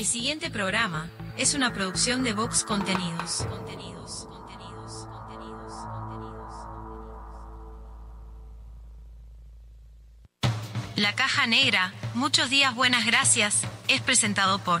El siguiente programa es una producción de Vox Contenidos. Contenidos, contenidos, contenidos, contenidos. La caja negra, muchos días buenas gracias, es presentado por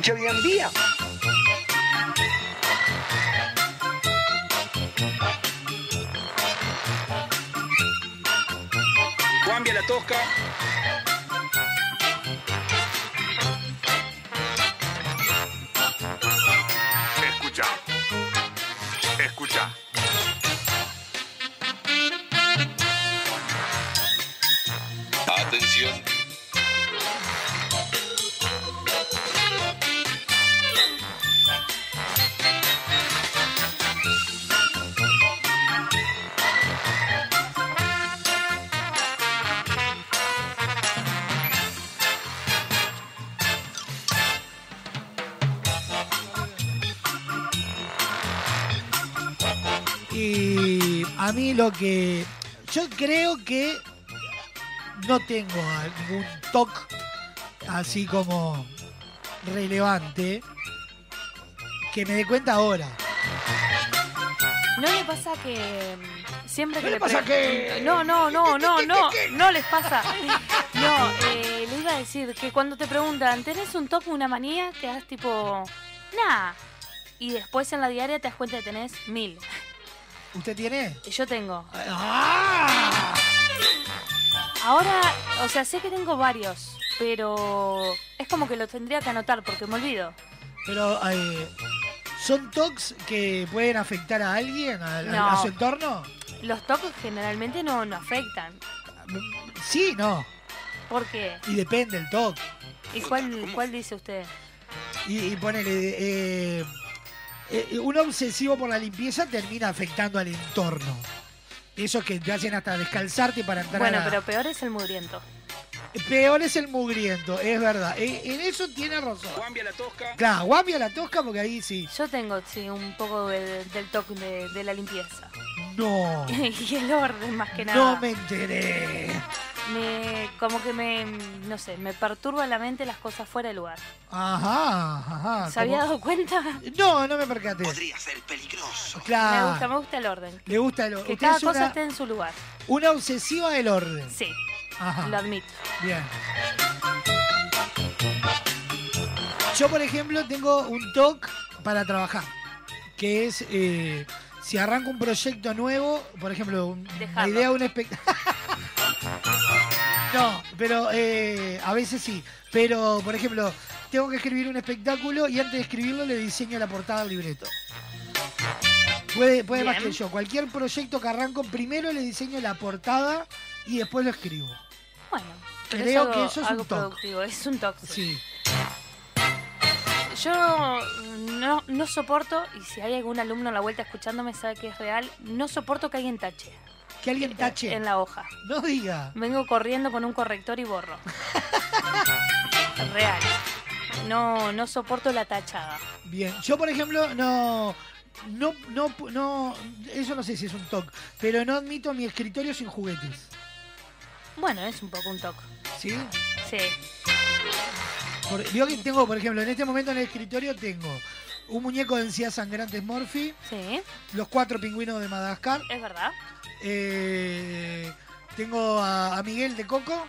escucha día en día. Cambia la tosca. A mí lo que. Yo creo que no tengo ningún toque así como relevante que me dé cuenta ahora. ¿No le pasa que mm, siempre que ¿No le pasa que- No, no, no, no, no, no les pasa. No, eh, le iba a decir que cuando te preguntan, ¿tenés un top, una manía? Te das tipo, nah. Y después en la diaria te das cuenta que tenés mil. ¿Usted tiene? Yo tengo. ¡Ah! Ahora, o sea, sé que tengo varios, pero es como que los tendría que anotar porque me olvido. Pero, eh, ¿son tocs que pueden afectar a alguien, a, a- No. a su entorno? Los toques generalmente no, no afectan. Sí, no. ¿Por qué? Y depende el toc. ¿Y cuál, cuál dice usted? Y, y ponele, eh, eh, un obsesivo por la limpieza termina afectando al entorno. Esos que te hacen hasta descalzarte para entrar Bueno, a la- pero peor es el mugriento. Peor es el mugriento, es verdad. Eh, en eso tiene razón. Guambia la tosca. Claro, guambia la tosca porque ahí sí. Yo tengo, sí, un poco de- del toque de, de la limpieza. No, y el orden, más que nada. no me enteré. Me- como que me, no sé, me perturba la mente las cosas fuera de lugar. Ajá, ajá. ¿Se había como- dado cuenta? No, no me percaté. Podría ser peligroso. Claro. Me gusta, me gusta el orden. Le gusta el Que Usted cada es cosa una, esté en su lugar. una obsesiva del orden. Sí, Ajá. lo admito. Bien. Yo, por ejemplo, tengo un TOC para trabajar, que es eh, si arranco un proyecto nuevo, por ejemplo, la idea de un espectáculo. no, pero eh, a veces sí. Pero, por ejemplo, tengo que escribir un espectáculo y antes de escribirlo le diseño la portada al libreto. Puede, puede más que yo. Cualquier proyecto que arranco, primero le diseño la portada y después lo escribo. Bueno, Creo es algo, que eso es un algo productivo, es un toque. Sí. Yo no, no soporto, y si hay algún alumno a la vuelta escuchándome sabe que es real, no soporto que alguien tache Que alguien tache. en la hoja. No diga. Vengo corriendo con un corrector y borro. Real. No, no soporto la tachada. Bien, yo por ejemplo no, no, no, no, eso no sé si es un toque, pero no admito mi escritorio sin juguetes. Bueno, es un poco un toque. ¿Sí? Sí. Por, digo que tengo, por ejemplo, en este momento en el escritorio tengo un muñeco de encías sangrantes Morphy, Sí, los cuatro pingüinos de Madagascar, es verdad. eh, tengo a, a Miguel de Coco,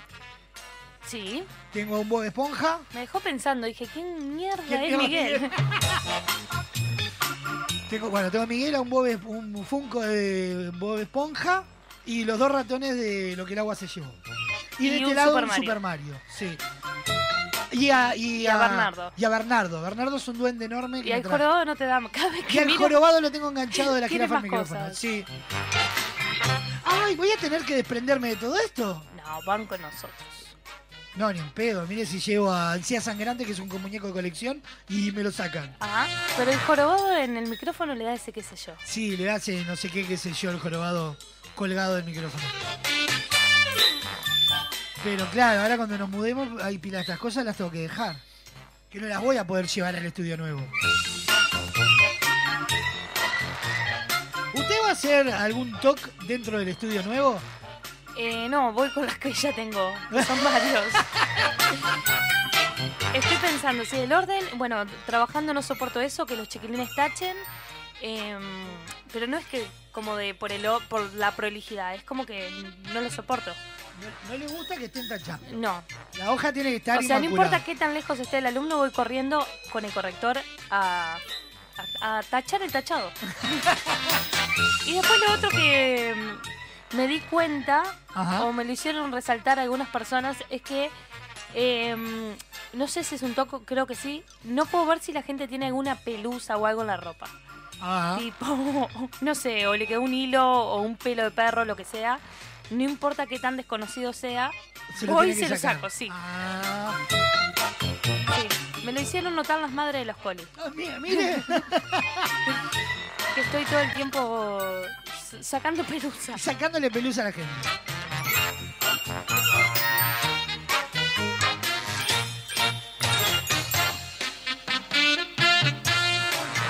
Sí. tengo a un Bob Esponja, Me dejó pensando, dije, ¿quién mierda ¿Quién es Miguel? tengo, bueno, tengo a Miguel, a un, Bob, un Funko de Bob Esponja y los dos ratones de lo que el agua se llevó. Y, Y de este un lado Super un Mario. Super Mario, sí. Y a, y, Y a Bernardo. Y a Bernardo. Bernardo es un duende enorme Y al jorobado no te da... Cada vez Y que al miro... jorobado lo tengo enganchado de la jirafa al micrófono. cosas. Sí. Ay, voy a tener que desprenderme de todo esto. No, van con nosotros. No, ni un pedo. Mire si llevo a Ansía Sangrante, que es un muñeco de colección, y me lo sacan. Ajá. Pero el jorobado en el micrófono le da ese qué sé yo. Sí, le hace no sé qué, qué sé yo, el jorobado colgado del micrófono. Pero claro, ahora cuando nos mudemos, hay pila de estas cosas, las tengo que dejar. Que no las voy a poder llevar al estudio nuevo. ¿Usted va a hacer algún talk dentro del estudio nuevo? Eh, no, voy con las que ya tengo. Son varios. Estoy pensando, si el orden, bueno, trabajando no soporto eso, que los chiquilines tachen. em, pero no es que como de por el por la prolijidad, es como que no lo soporto. No, no le gusta que estén tachando. No. La hoja tiene que estar O sea, no importa qué tan lejos esté el alumno, voy corriendo con el corrector a, a- a tachar el tachado. y después lo otro que, me di cuenta, Ajá. o me lo hicieron resaltar algunas personas, es que, em, no sé si es un toco, creo que sí, no puedo ver si la gente tiene alguna pelusa o algo en la ropa. Ah, Tipo, no sé, o le quedó un hilo o un pelo de perro, lo que sea. No importa qué tan desconocido sea, se lo voy y tiene se lo saco, sí. Ah, sí. Me lo hicieron notar las madres de los colis. ah, mire, mire. Que estoy todo el tiempo sacando pelusa. sacándole pelusa a la gente.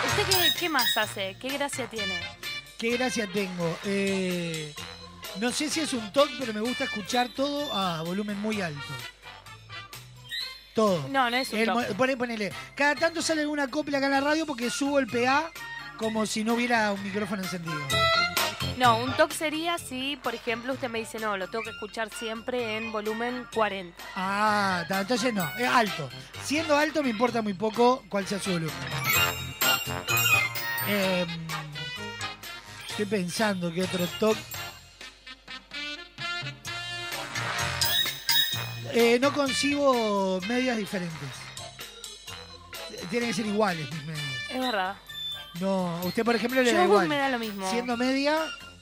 ¿Usted qué, qué más hace? ¿Qué gracia tiene? Qué gracia tengo. Eh, no sé si es un toque, pero me gusta escuchar todo a volumen muy alto. Todo. No, no es un toque. pone- ponele. Cada tanto sale alguna copla acá en la radio porque subo el PA como si no hubiera un micrófono encendido. No, un toque sería si, por ejemplo, usted me dice, no, lo tengo que escuchar siempre en volumen 40. Ah, entonces no, es alto. Siendo alto me importa muy poco cuál sea su volumen. Em, estoy pensando que otro toque. Eh, no concibo medias diferentes. Tienen que ser iguales mis medias. Es verdad. No, usted por ejemplo le Yo da igual. me da lo mismo. Siendo media,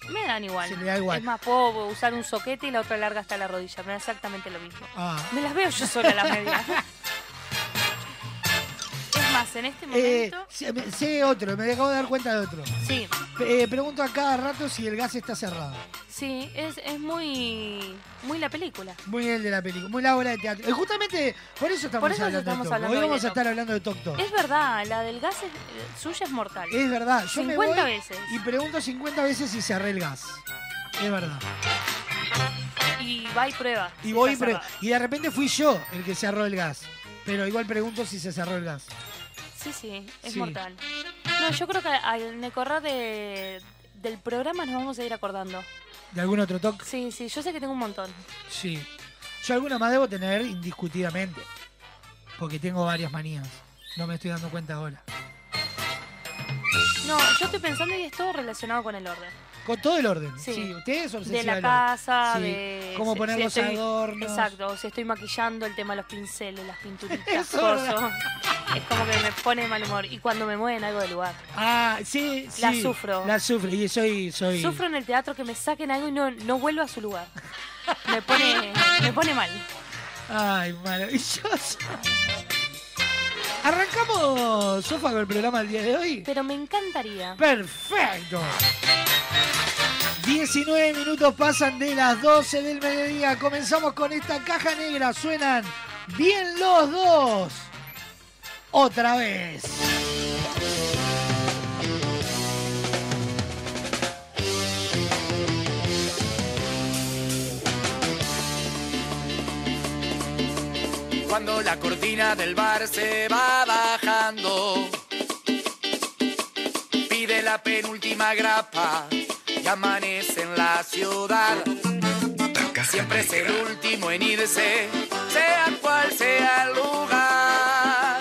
Me dan igual. Se le da igual. Es más, puedo usar un soquete y la otra larga hasta la rodilla. Me da exactamente lo mismo. ah, Me las veo yo sola las medias. más, en este eh, momento... sé, me- sé otro, me acabo de dar cuenta de otro. Sí, Eh, pregunto a cada rato si el gas está cerrado. sí, es, es muy, muy la película. Muy el de la película, muy la obra de teatro. Eh, justamente por eso estamos Por eso hablando estamos de hablando Hoy vamos a estar hablando de Tok Tok. Es verdad, la del gas es, eh, suya es mortal. Es verdad, yo me 50 voy veces. y pregunto 50 veces si cerré el gas. Es verdad. Y va y prueba. Y si voy y, cerrado. y de repente fui yo el que cerró el gas. Pero igual pregunto si se cerró el gas. Sí, sí, es Sí. mortal. No, yo creo que al decorrer de, del programa nos vamos a ir acordando. ¿De algún otro toque? Sí, sí, yo sé que tengo un montón. Sí. Yo alguna más debo tener indiscutidamente. Porque tengo varias manías. No me estoy dando cuenta ahora. No, yo estoy pensando y es todo relacionado con el orden. Con todo el orden. Sí. Sí, usted es De la casa, Sí. de... Cómo poner si los estoy- adornos. Exacto, si estoy maquillando, el tema de los pinceles, las pinturitas, es como que me pone mal humor. Y cuando me mueven algo del lugar. Ah, sí, sí. La sufro. La sufro. Y soy. soy... Sufro en el teatro que me saquen algo y no, no vuelvo a su lugar. Me pone, me pone mal. Ay, maravilloso. ¿Arrancamos, Sofa, con el programa del día de hoy? Pero me encantaría. Perfecto. 19 minutos pasan de las 12 del mediodía. Comenzamos con esta caja negra. Suenan bien los dos. Otra vez. Cuando la cortina del bar se va bajando, pide la penúltima grapa y amanece en la ciudad. Siempre es el último en irse, sea cual sea el lugar.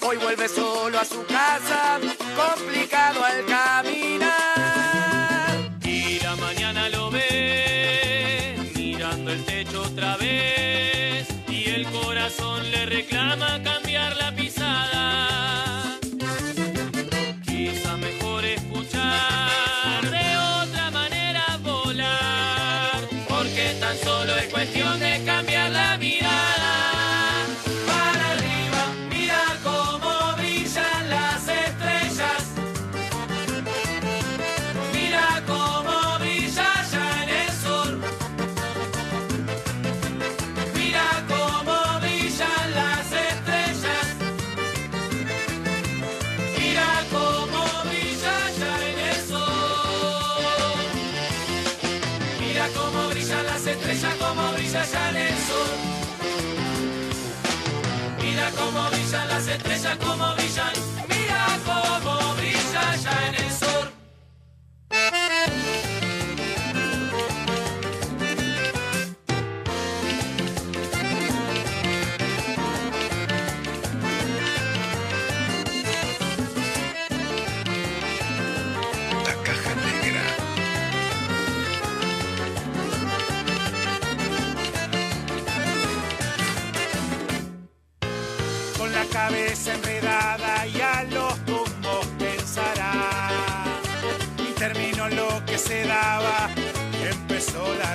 Hoy vuelve solo a su casa, complicado al caminar. Corazón le reclama cambiar las estrellas, cómo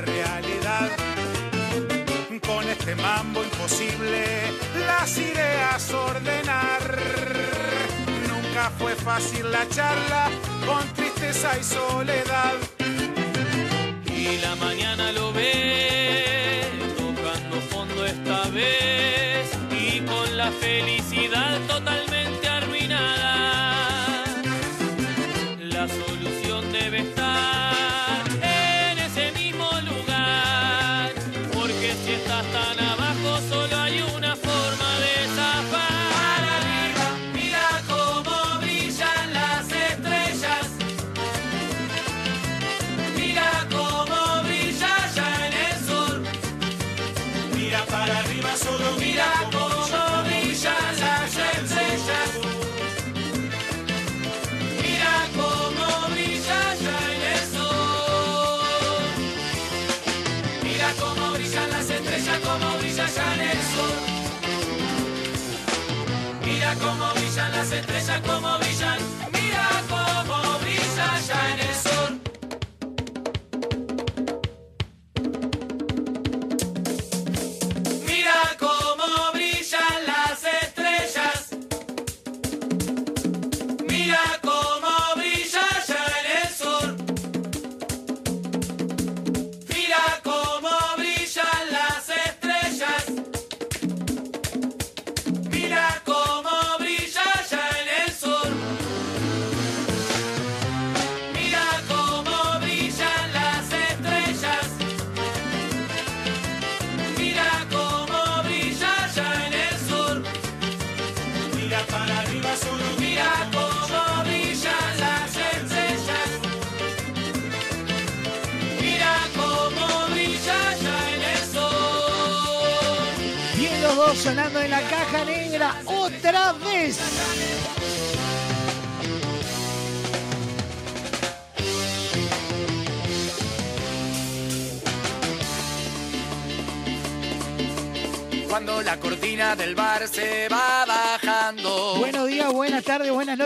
realidad. Con este mambo imposible, las ideas ordenar. Nunca fue fácil la charla, con tristeza y soledad. Las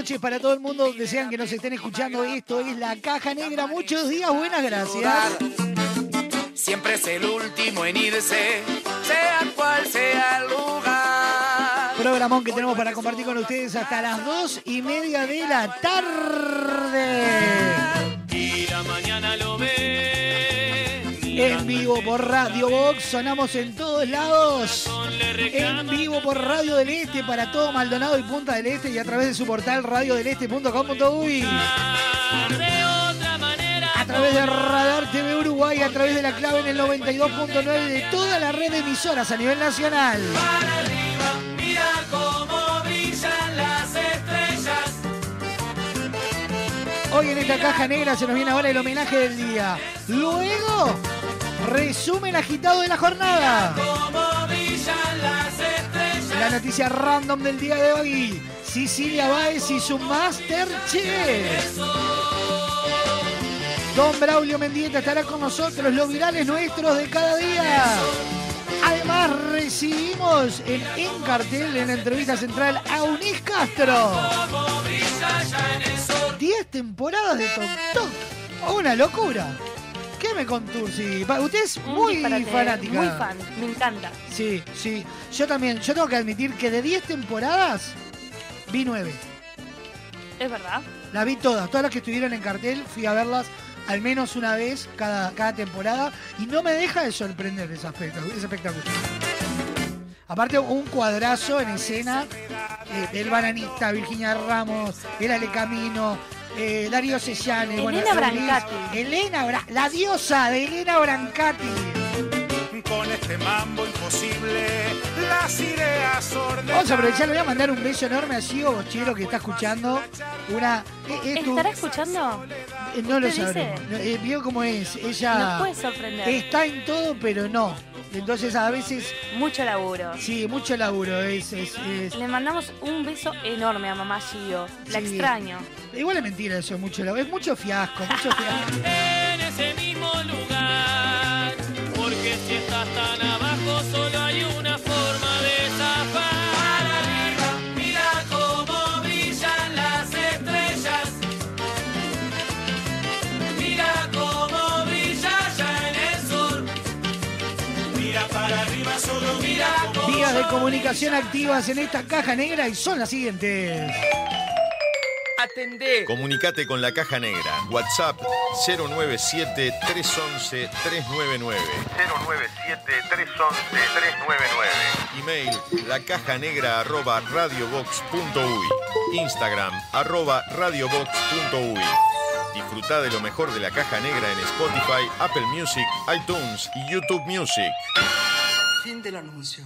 noches para todo el mundo donde sean que nos estén escuchando. Esto es la caja negra. Muchos días, buenas gracias. Siempre es el último en irse, sea cual sea el lugar. Programón que tenemos para compartir con ustedes hasta las dos y media de la tarde. Y la mañana lo ve. En vivo por Radio Box, sonamos en todos lados. En vivo por Radio del Este para todo Maldonado y Punta del Este y a través de su portal radiodeleste.com.uy. A través de Radar TV Uruguay, a través de la clave en el 92.9 de toda la red de emisoras a nivel nacional. Para arriba, mira cómo brillan las estrellas. Hoy en esta caja negra se nos viene ahora el homenaje del día. Luego, resumen agitado de la jornada. La noticia random del día de hoy. Cecilia Báez y su Masterchef. Don Braulio Mendieta estará con nosotros, los virales nuestros de cada día. Además, recibimos en, en cartel, en la entrevista central, a Unis Castro. Cómo brilla ya en el sol. 10 temporadas de Tok Tok. Una locura. ¿Qué? Sí, pa- usted es muy disparate, fanática. Muy fan, me encanta. Sí, sí. Yo también. Yo tengo que admitir que de 10 temporadas vi 9. Es verdad. La vi todas. Todas las que estuvieron en cartel, fui a verlas al menos una vez cada, cada temporada. Y no me deja de sorprender ese espectáculo. Ese espectáculo. Aparte, un cuadrazo en escena eh, del bananista, Virginia Ramos, el Ale Camino, eh, Darío. Elena Brancati. Elena, Bra- la diosa de Elena Brancati. Con este mambo imposible, las ideas ordenadas. Vamos a aprovechar, le voy a mandar un beso enorme a Gio Bochero que está escuchando. Una. eh, eh, ¿Estará escuchando? eh, no lo sabremos. No, eh, vio cómo es. Ella Nos puede sorprender. está en todo, pero no. Entonces a veces, Mucho laburo. sí, mucho laburo. Es, es- es- Le mandamos un beso enorme a mamá Gio. La Sí. extraño. Igual es mentira eso, mucho laburo. Es mucho fiasco, mucho fiasco. En ese mismo lugar. Porque si estás tan abajo, solo hay una de comunicación activas en esta caja negra y son las siguientes. Atendé. Comunicate con la caja negra. WhatsApp 097-311-399. 097-311-399. Email lacajanegra arroba radiobox.uy. Instagram arroba radiobox.uy. Disfruta de lo mejor de la caja negra en Spotify, Apple Music, iTunes y YouTube Music. Fin del anuncio.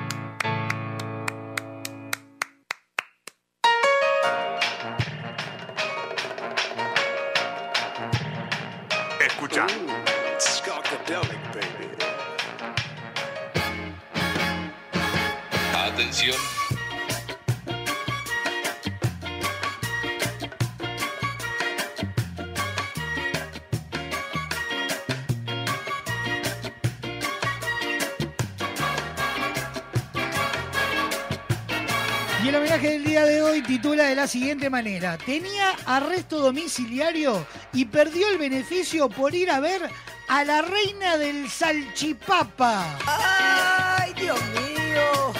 De la siguiente manera. Tenía arresto domiciliario y perdió el beneficio por ir a ver a la reina del salchipapa. ¡Ay, Dios mío!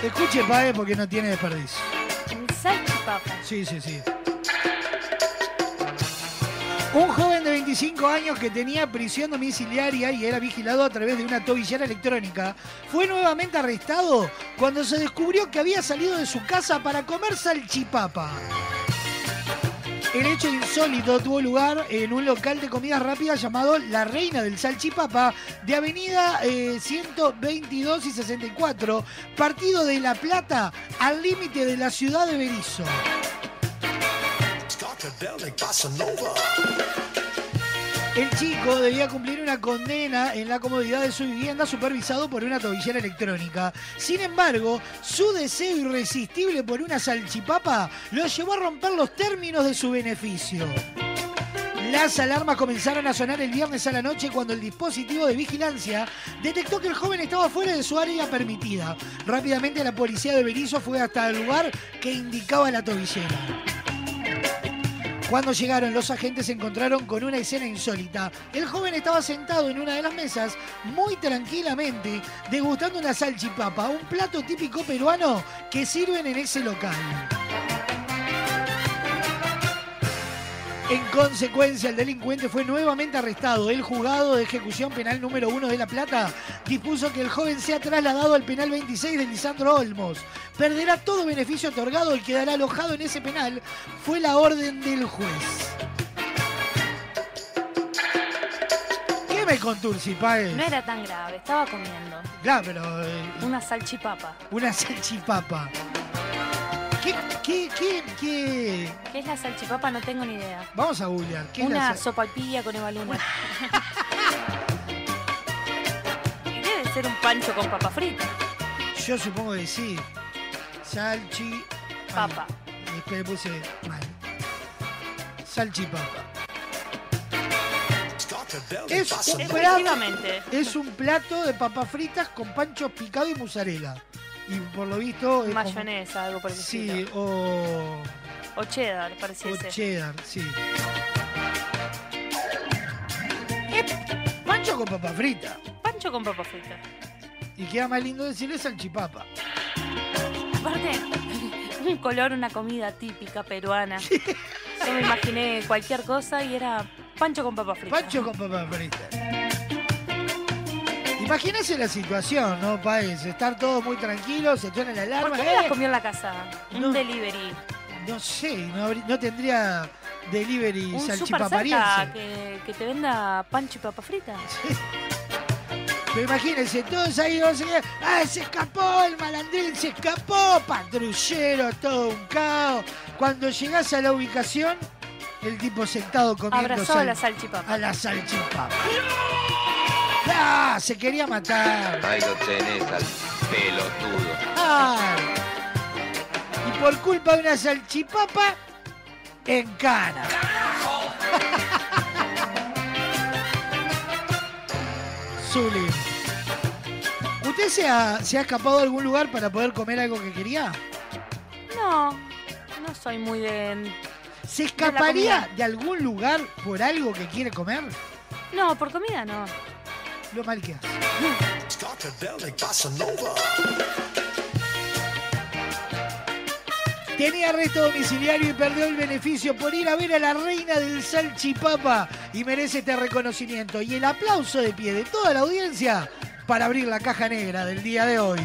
Escuche, Pae, porque no tiene desperdicio. El salchipapa. Sí, sí, sí. Un joven de 25 años que tenía prisión domiciliaria y era vigilado a través de una tobillera electrónica fue nuevamente arrestado cuando se descubrió que había salido de su casa para comer salchipapa. El hecho insólito tuvo lugar en un local de comidas rápidas llamado La Reina del Salchipapa de Avenida eh, 122 y 64, partido de La Plata al límite de la ciudad de Berizo. El chico debía cumplir una condena en la comodidad de su vivienda supervisado por una tobillera electrónica. Sin embargo, su deseo irresistible por una salchipapa lo llevó a romper los términos de su beneficio. Las alarmas comenzaron a sonar el viernes a la noche cuando el dispositivo de vigilancia detectó que el joven estaba fuera de su área permitida. Rápidamente la policía de Berizo fue hasta el lugar que indicaba la tobillera. Cuando llegaron, los agentes se encontraron con una escena insólita. El joven estaba sentado en una de las mesas, muy tranquilamente, degustando una salchipapa, un plato típico peruano que sirven en ese local. En consecuencia, el delincuente fue nuevamente arrestado. El juzgado de ejecución penal número 1 de La Plata dispuso que el joven sea trasladado al penal 26 de Lisandro Olmos. Perderá todo beneficio otorgado y quedará alojado en ese penal. Fue la orden del juez. ¿Qué me contursi, Paez? No era tan grave, estaba comiendo. Claro, pero eh, Una salchipapa. una salchipapa. ¿Qué, qué, qué, qué? ¿Qué es la salchipapa? No tengo ni idea. Vamos a googlear. ¿Qué es la Una sal- sopapilla con Eva Luna. y debe ser un pancho con papa frita. Yo supongo que sí. Salchi. Papa. Ay, Espera, puse mal. Salchipapa. Es un, plato, Efectivamente. es un plato de papas fritas con pancho picado y mozzarella. Y por lo visto. como- Mayonesa, algo por el Sí, estilo. o, O cheddar, o pareciese. cheddar, sí. Pancho con papa frita. Pancho con papa frita. Y queda más lindo decirle salchipapa. Aparte, un color, una comida típica peruana. Yo me imaginé cualquier cosa y era pancho con papa frita. Pancho con papa frita. Imagínese la situación, ¿no, Paez? Estar todo muy tranquilo, se suena la ¿Por alarma. qué no las ¡eh! comió en la casa? Un No. delivery. No sé, no, no tendría delivery Un salchipapariense. que, que te venda pancho y papa frita. Pero imagínense, todos ahí, no qué, ¡ah, se escapó el malandrín, se escapó! Patrullero, todo un caos. Cuando llegás a la ubicación, el tipo sentado comiendo Abrazó a la salchipapa. a la salchipapa. ¡Ah! Se quería matar. Ahí lo tenés al pelotudo. ¡Ah! Y por culpa de una salchipapa, en cana. sublime. ¿Usted se ha, se ha escapado a algún lugar para poder comer algo que quería? No, no soy muy de. ¿Se escaparía de algún lugar por algo que quiere comer? No, por comida no. Lo mal que hace. Tenía arresto domiciliario y perdió el beneficio por ir a ver a la reina del salchipapa y merece este reconocimiento y el aplauso de pie de toda la audiencia para abrir la caja negra del día de hoy.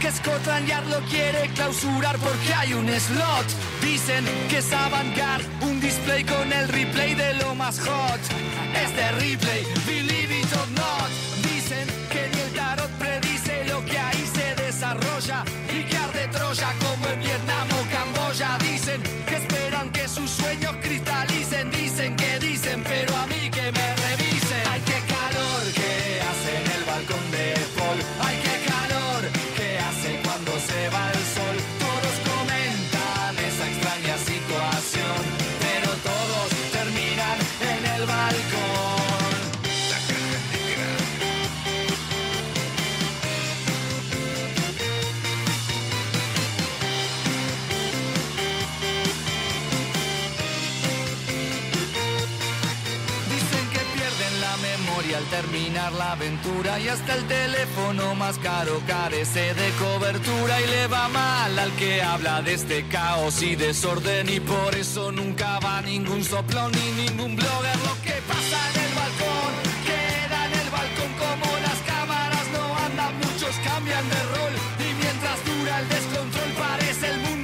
Que Scotland Yard lo quiere clausurar porque hay un slot. Dicen que es avant-garde, un display con el replay de lo más hot. Es replay, believe it or not. Dicen que ni el tarot predice lo que ahí se desarrolla y que arde Troya como en Vietnam o Camboya. Dicen que esperan que sus sueños cristalicen. Dicen que dicen, pero a mí que me revisen. Ay, qué calor que hace en el balcón de Paul. Ay, qué se va el sol. Y hasta el teléfono más caro carece de cobertura y le va mal al que habla de este caos y desorden. Y por eso nunca va ningún soplón ni ningún blogger. Lo que pasa en el balcón queda en el balcón como las cámaras. No andan, muchos cambian de rol. Y mientras dura el descontrol parece el mundo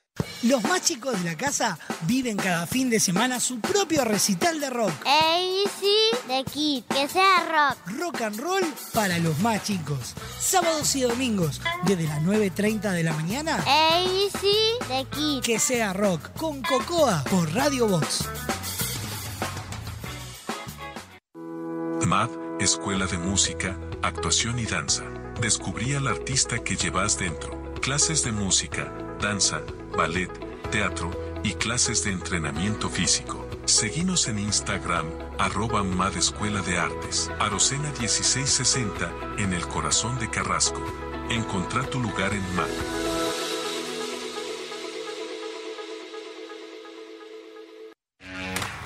Los más chicos de la casa viven cada fin de semana su propio recital de rock. AC de Kid, que sea rock. Rock and roll para los más chicos. Sábados y domingos, desde las 9.30 de la mañana. AC de Kid. Que sea rock con Cocoa por Radio Box. MAD, Escuela de Música, Actuación y Danza. Descubrí al artista que llevas dentro. Clases de música, danza, ballet, teatro y clases de entrenamiento físico. Seguinos en Instagram, arroba MAD Escuela de Artes, Arocena 1660, en el corazón de Carrasco. Encontrá tu lugar en MAD.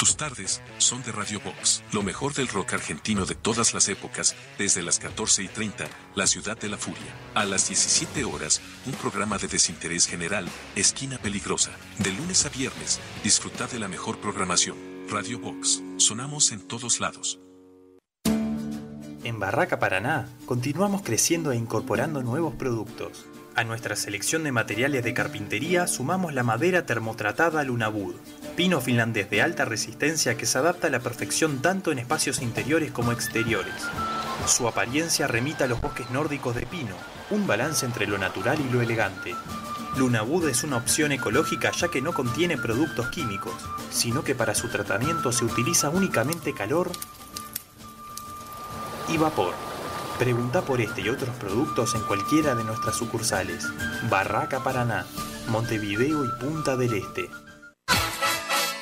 Tus tardes son de Radio Box, lo mejor del rock argentino de todas las épocas, desde las 14 y 30, La Ciudad de la Furia. A las 17 horas, un programa de desinterés general, Esquina Peligrosa. De lunes a viernes, disfruta de la mejor programación. Radio Box, sonamos en todos lados. En Barraca Paraná, continuamos creciendo e incorporando nuevos productos. A nuestra selección de materiales de carpintería sumamos la madera termotratada Lunabud, pino finlandés de alta resistencia que se adapta a la perfección tanto en espacios interiores como exteriores. Su apariencia remita a los bosques nórdicos de pino, un balance entre lo natural y lo elegante. Lunabud es una opción ecológica ya que no contiene productos químicos, sino que para su tratamiento se utiliza únicamente calor y vapor. Pregunta por este y otros productos en cualquiera de nuestras sucursales. Barraca Paraná, Montevideo y Punta del Este.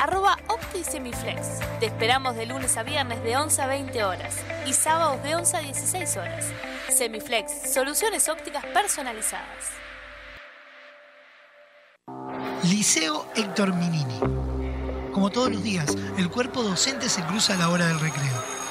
arroba OptiSemiflex. Te esperamos de lunes a viernes de 11 a 20 horas y sábados de 11 a 16 horas. Semiflex, soluciones ópticas personalizadas. Liceo Héctor Minini. Como todos los días, el cuerpo docente se cruza a la hora del recreo.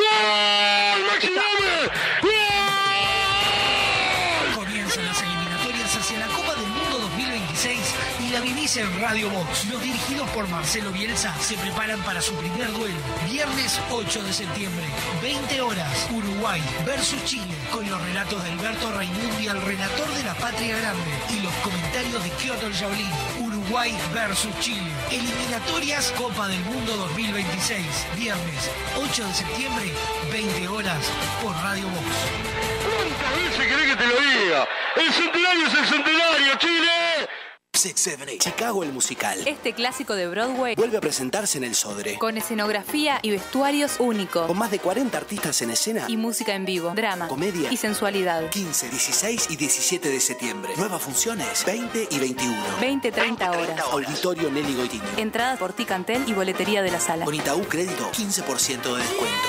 ¡Gol! ¡Maxi Gómez! ¡Gol! Comienzan las eliminatorias hacia la Copa del Mundo 2026 y la vivís en Radio Box. Los dirigidos por Marcelo Bielsa se preparan para su primer duelo. Viernes 8 de septiembre, 20 horas, Uruguay versus Chile, con los relatos de Alberto Raimundi, el relator de la Patria Grande, y los comentarios de Kyoto Jaulín. Uruguay versus Chile. Eliminatorias Copa del Mundo 2026. Viernes 8 de septiembre, 20 horas, por Radio Box. ¿Cuántas veces querés que te lo diga? ¡El centenario es el centenario, Chile! Chicago el musical. Este clásico de Broadway Vuelve a presentarse en el Sodre. con escenografía y vestuarios únicos Con más de 40 artistas en escena. y música en vivo, drama Comedia. y sensualidad. 15, 16 y 17 de septiembre. Nuevas funciones, 20 y 21. 20-30 horas. Auditorio Nelly Goitini. Entradas por Ticantel y boletería de la sala. Con Itaú Crédito, 15% de descuento.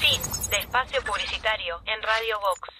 Fin de espacio publicitario en Radio Vox.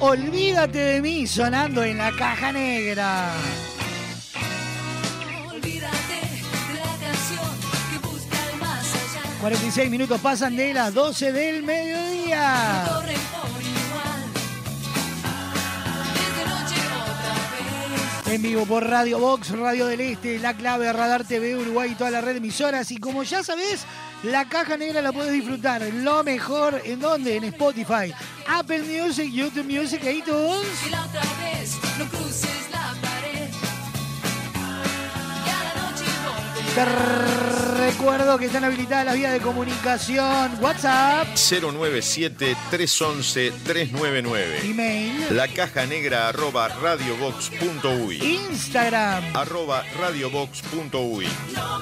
Olvídate de mí sonando en la caja negra. Olvídate la canción que busca el más allá. 46 minutos pasan de las 12 del mediodía. En vivo por Radio Box, Radio del Este, La Clave, Radar TV, Uruguay y toda la red de emisoras. Y como ya sabés, la caja negra la puedes disfrutar. Lo mejor, ¿en dónde? En Spotify, Apple Music, YouTube Music, iTunes. Y la otra vez no cruces la pared. Y a la noche Te recuerdo que están habilitadas las vías de comunicación. WhatsApp, 097-311-399. email, La caja negra arroba radiobox.uy. Instagram. Arroba radiobox.uy. No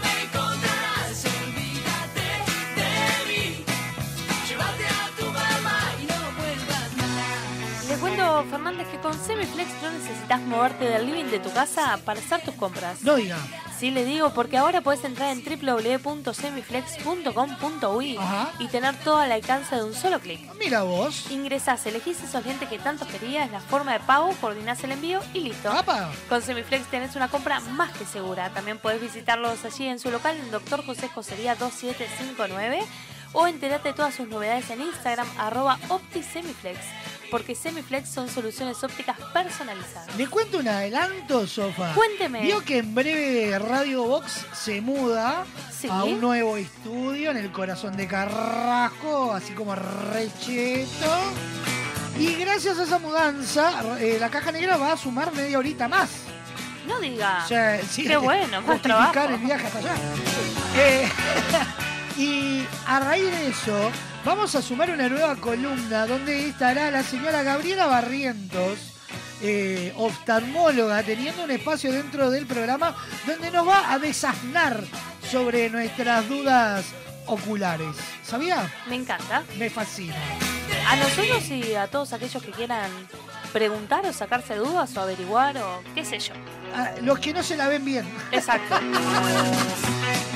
con Semiflex no necesitas moverte del living de tu casa para hacer tus compras. No diga. Sí, le digo, porque ahora puedes entrar en www.semiflex.com.uy y tener todo al alcance de un solo clic. Mira vos. Ingresás, elegís esos lentes que tanto querías, la forma de pago, coordinás el envío y listo. ¡Apa! Con Semiflex tenés una compra más que segura. También podés visitarlos allí en su local en Dr. José Josería 2759 o enterate de todas sus novedades en Instagram arroba OptiSemiflex. Porque Semiflex son soluciones ópticas personalizadas. Le cuento un adelanto, Sofa. Cuénteme. Vio que en breve Radio Box se muda Sí. a un nuevo estudio en el corazón de Carrasco, así como recheto. Y gracias a esa mudanza, eh, la caja negra va a sumar media horita más. No diga. O sea, sí, Qué bueno, más trabajo. el viaje hasta allá. Eh, y a raíz de eso, vamos a sumar una nueva columna donde estará la señora Gabriela Barrientos, eh, oftalmóloga, teniendo un espacio dentro del programa donde nos va a desasnar sobre nuestras dudas oculares. ¿Sabía? Me encanta. Me fascina. A nosotros y a todos aquellos que quieran preguntar o sacarse dudas o averiguar o qué sé yo. Los que no se la ven bien. Exacto.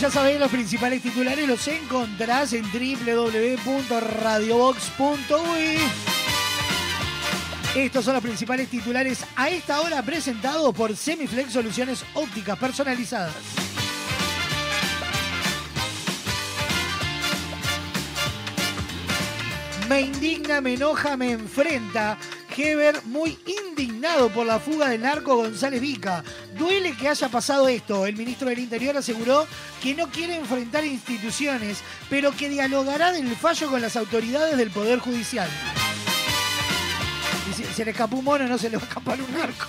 Ya sabéis, los principales titulares los encontrás en www.radiobox.uy. Estos son los principales titulares a esta hora presentados por Semiflex Soluciones Ópticas Personalizadas. Me indigna, me enoja, me enfrenta. Heber muy indignado por la fuga del narco González Vica. Duele que haya pasado esto. El ministro del Interior aseguró que no quiere enfrentar instituciones, pero que dialogará del fallo con las autoridades del Poder Judicial. Y si se le escapó un mono, no se le va a escapar un narco.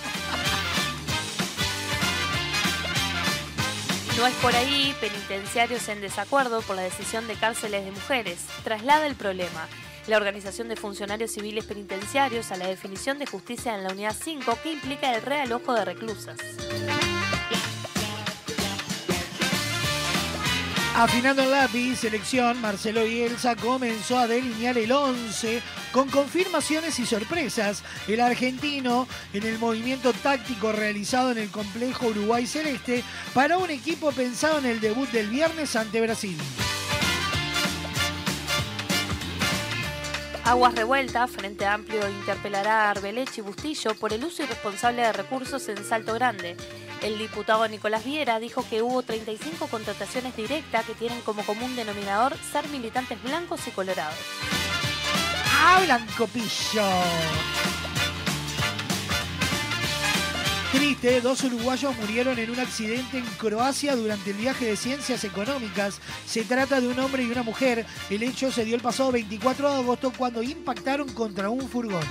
No es por ahí, penitenciarios en desacuerdo por la decisión de cárceles de mujeres. Traslada el problema. La Organización de Funcionarios Civiles Penitenciarios a la definición de justicia en la unidad 5 que implica el realojo de reclusas. Afinando el lápiz, selección, Marcelo Bielsa comenzó a delinear el 11 con confirmaciones y sorpresas. El argentino, en el movimiento táctico realizado en el complejo Uruguay Celeste, para un equipo pensado en el debut del viernes ante Brasil. Aguas Revueltas, Frente Amplio interpelará a Arbeleche y Bustillo por el uso irresponsable de recursos en Salto Grande. El diputado Nicolás Viera dijo que hubo 35 contrataciones directas que tienen como común denominador ser militantes blancos y colorados. ¡Ah, Blanco Pillo! Triste, dos uruguayos murieron en un accidente en Croacia durante el viaje de ciencias económicas. Se trata de un hombre y una mujer. El hecho se dio el pasado 24 de agosto cuando impactaron contra un furgón.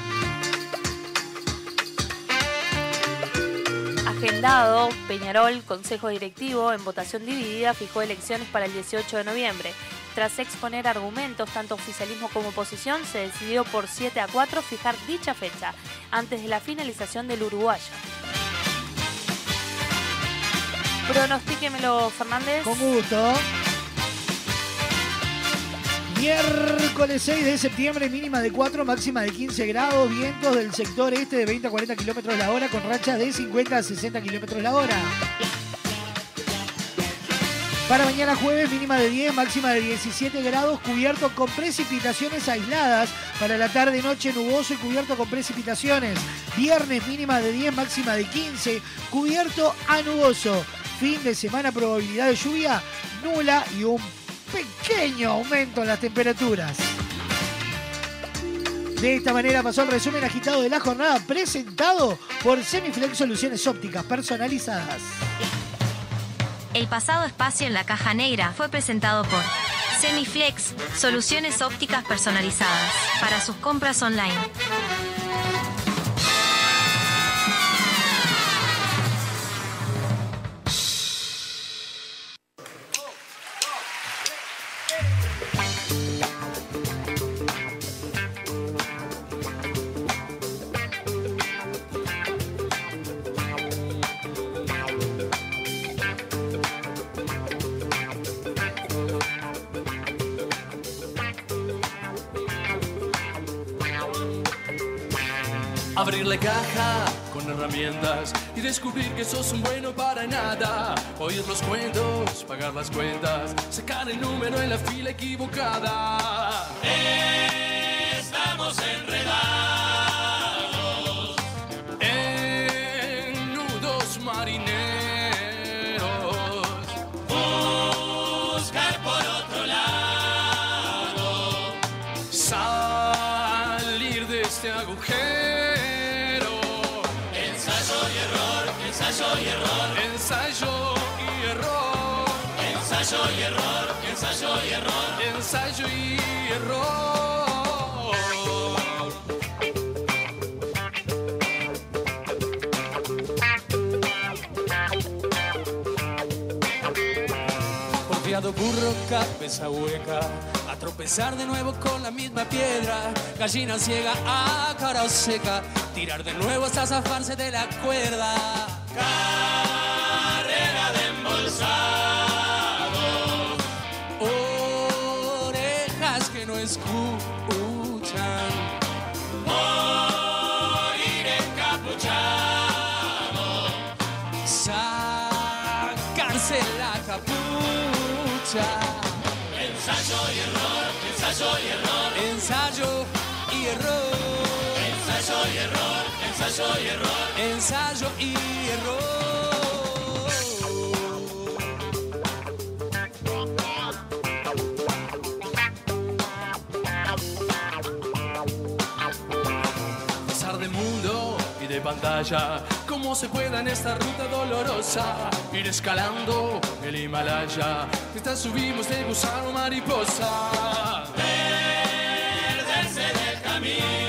Agendado, Peñarol, Consejo Directivo, en votación dividida, fijó elecciones para el 18 de noviembre. Tras exponer argumentos, tanto oficialismo como oposición, se decidió por 7 a 4 fijar dicha fecha, antes de la finalización del uruguayo. Pronostíquemelo, Fernández. Con gusto. Miércoles 6 de septiembre, mínima de 4, máxima de 15 grados, vientos del sector este de 20 a 40 kilómetros la hora, con rachas de 50 a 60 kilómetros la hora. Para mañana jueves, mínima de 10, máxima de 17 grados, cubierto con precipitaciones aisladas. Para la tarde, noche, nuboso y cubierto con precipitaciones. Viernes, mínima de 10, máxima de 15, cubierto a nuboso. Fin de semana, probabilidad de lluvia nula y un pequeño aumento en las temperaturas. De esta manera pasó el resumen agitado de la jornada presentado por Semiflex Soluciones Ópticas Personalizadas. El pasado espacio en la caja negra fue presentado por Semiflex, soluciones ópticas personalizadas para sus compras online. Y descubrir que sos un bueno para nada. Oír los cuentos, pagar las cuentas, sacar el número en la fila equivocada. Estamos enredados y error, ensayo y error, ensayo y error. Porfiado burro, cabeza hueca, a tropezar de nuevo con la misma piedra, gallina ciega a cara seca, tirar de nuevo hasta zafarse de la cuerda. Escuchan, morir encapuchado. Sacarse la capucha. Ensayo y error, ensayo y error, ensayo y error, ensayo y error, ensayo y error, ensayo y error. Pantalla. ¿Cómo se pueda en esta ruta dolorosa ir escalando el Himalaya? Mientras subimos de gusano mariposa. Perderse del camino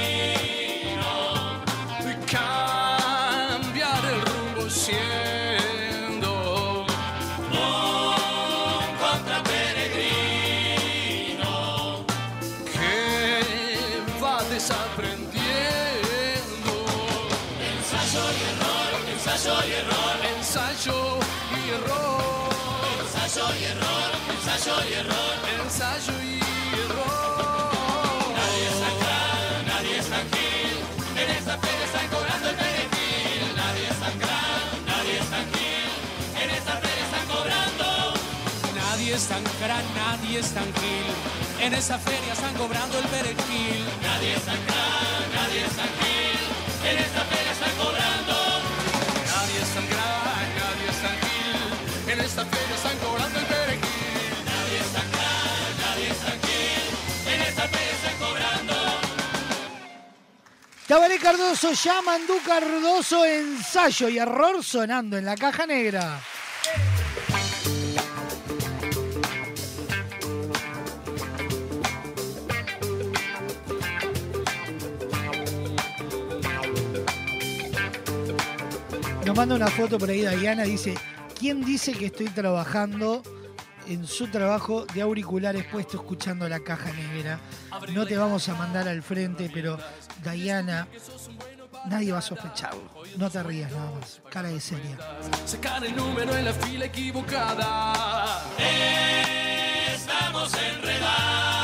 tan nadie es tan gil. En esa feria están cobrando el perejil. Nadie es tan nadie es tan gil. En esta feria están cobrando. Nadie es tan nadie es tan gil. En esta feria están cobrando el perejil. Nadie es tan nadie es tan gil. En esta feria están cobrando. Tabaré Cardoso, Yamandú Cardoso, ensayo y error sonando en la caja negra. Nos manda una foto por ahí Diana, dice, ¿quién dice que estoy trabajando en su trabajo de auriculares puesto escuchando la caja negra. No te vamos a mandar al frente, pero Diana, nadie va a sospecharlo. No te rías nada más. Cara de seria. Sacar el número en la fila equivocada. Estamos enredados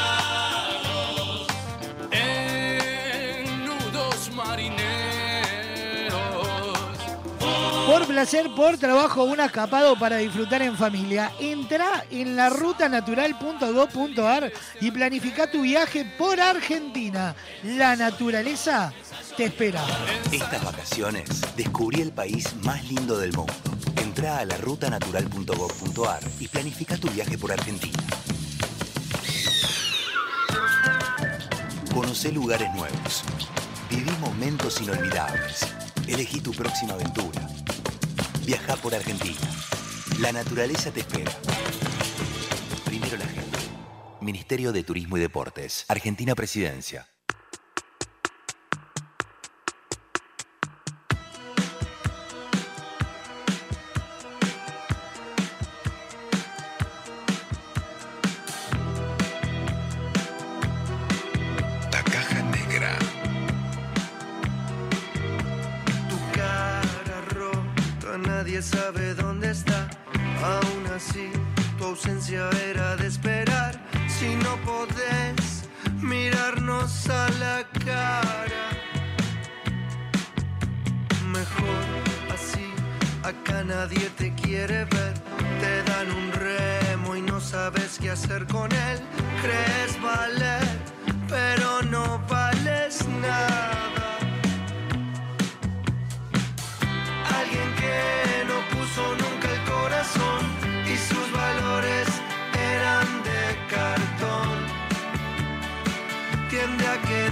placer, por trabajo, un escapado para disfrutar en familia. Entra en la rutanatural.gov.ar y planifica tu viaje por Argentina. La naturaleza te espera. Estas vacaciones descubrí el país más lindo del mundo. Entra a la rutanatural.gov.ar y planifica tu viaje por Argentina. Conoce lugares nuevos. Viví momentos inolvidables. Elegí tu próxima aventura. Viaja por Argentina. La naturaleza te espera. Primero la gente. Ministerio de Turismo y Deportes. Argentina Presidencia. Ausencia era de esperar. Si no podés mirarnos a la cara, mejor así. Acá nadie te quiere ver. Te dan un remo y no sabes qué hacer con él. Crees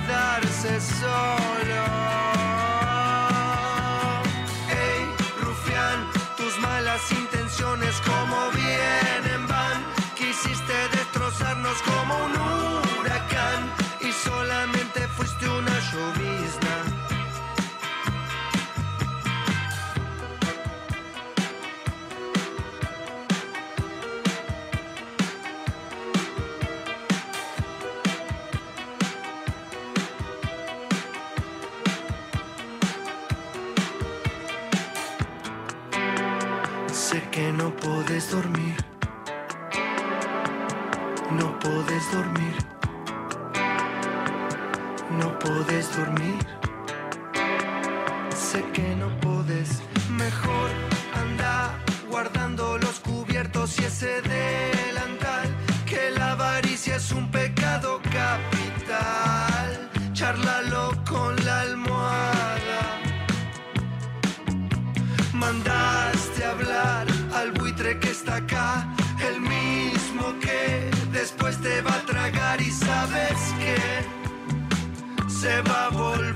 quedarse solo. Ey, rufián, tus malas intenciones como el mismo que después te va a tragar y sabes que se va a volver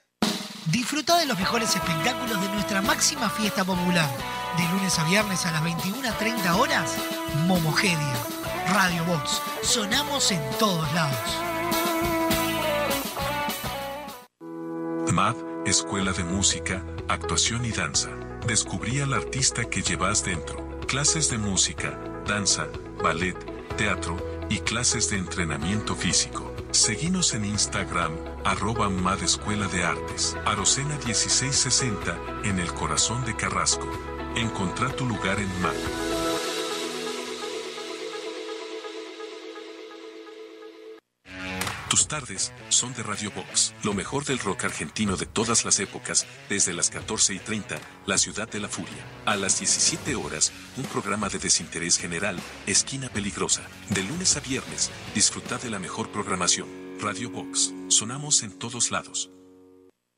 Disfruta de los mejores espectáculos de nuestra máxima fiesta popular. De lunes a viernes a las 21.30 horas, Momogedia. Radio Box. Sonamos en todos lados. MAD, Escuela de Música, Actuación y Danza. Descubrí al artista que llevas dentro. Clases de música, danza, ballet, teatro y clases de entrenamiento físico. Seguinos en Instagram, arroba MAD Escuela de Artes, Arocena 1660, en el corazón de Carrasco. Encontrá tu lugar en MAD. Tus tardes son de Radio Box, lo mejor del rock argentino de todas las épocas, desde las 14 y 30, La Ciudad de la Furia. A las 17 horas, un programa de desinterés general, Esquina Peligrosa. De lunes a viernes, disfruta de la mejor programación. Radio Box, sonamos en todos lados.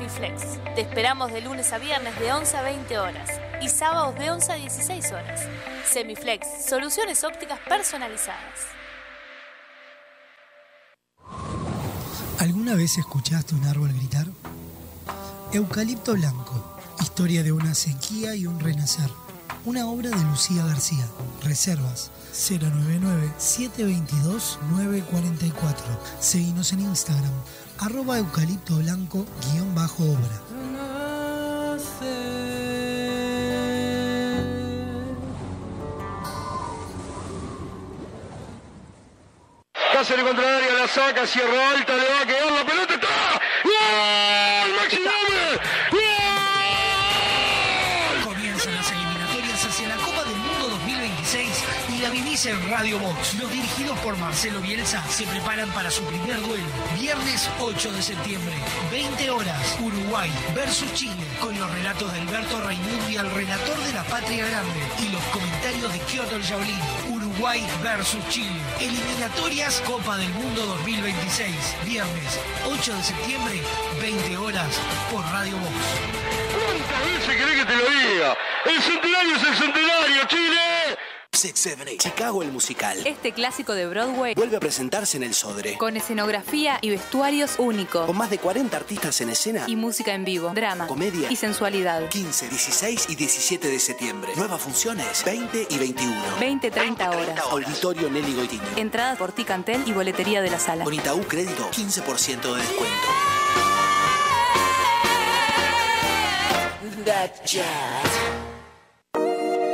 OptiSemiflex. Te esperamos de lunes a viernes de 11 a 20 horas y sábados de 11 a 16 horas. Semiflex, soluciones ópticas personalizadas. ¿Alguna vez escuchaste un árbol gritar? Eucalipto Blanco, historia de una sequía y un renacer. Una obra de Lucía García. Reservas 099-722-944. Seguinos en Instagram, arroba eucalipto blanco guion bajo obra. Cáceres contra el área, la saca, cierra alta, le va a quedar la pelota, ¡está! En Radio Box. Los dirigidos por Marcelo Bielsa se preparan para su primer duelo. Viernes 8 de septiembre, 20 horas, Uruguay versus Chile, con los relatos de Alberto Raimundi, al relator de la Patria Grande, y los comentarios de Kyoto el Jaulín. Uruguay versus Chile. Eliminatorias Copa del Mundo 2026. Viernes 8 de septiembre, 20 horas, por Radio Box. ¿Cuántas veces querés que te lo diga? El centenario es el centenario, Chile. Six, Seven, Eight. Chicago el musical. Este clásico de Broadway Vuelve a presentarse en el Sodre. con escenografía y vestuarios únicos Con más de 40 artistas en escena. y música en vivo, drama Comedia. y sensualidad. 15, 16 y 17 de septiembre. Nuevas funciones, 20 y 21. 20-30 horas. Auditorio Nelly Goitini. Entradas por Ticantel y boletería de la sala. Con Itaú Crédito, 15% de descuento.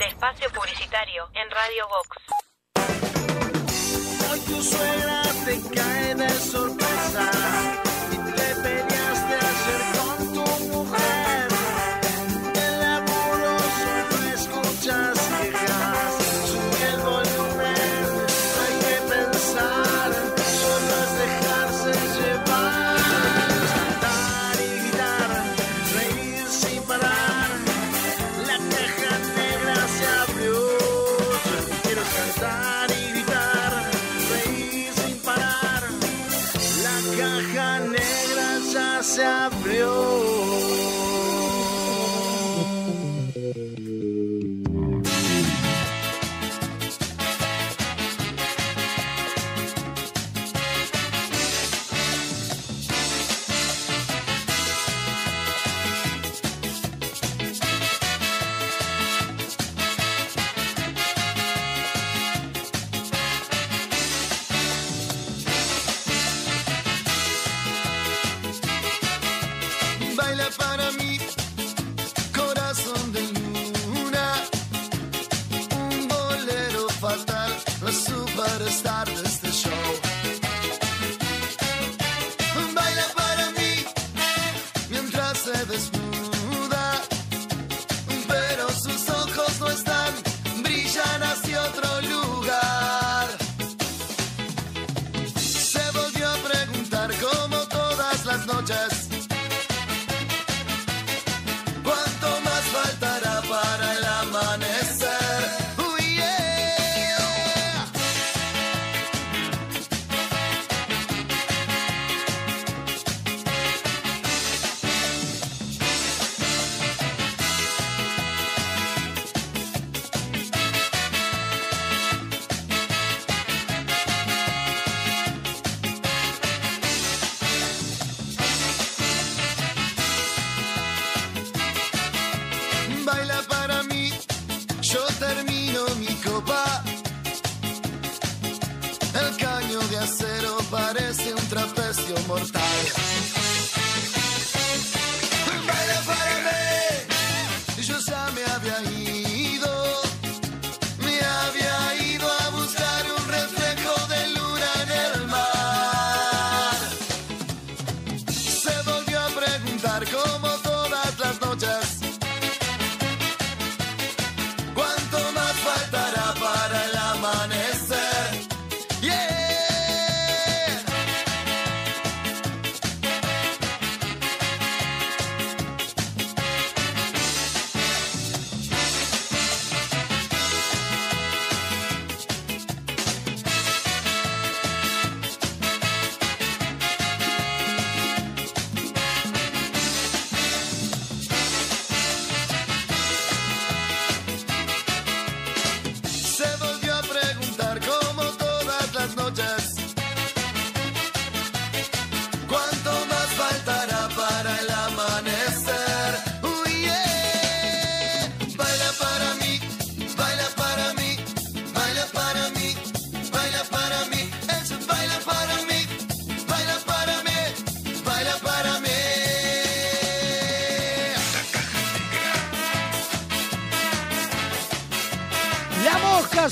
De espacio publicitario en Radio Vox. Hoy tu suegra te cae de sorpresa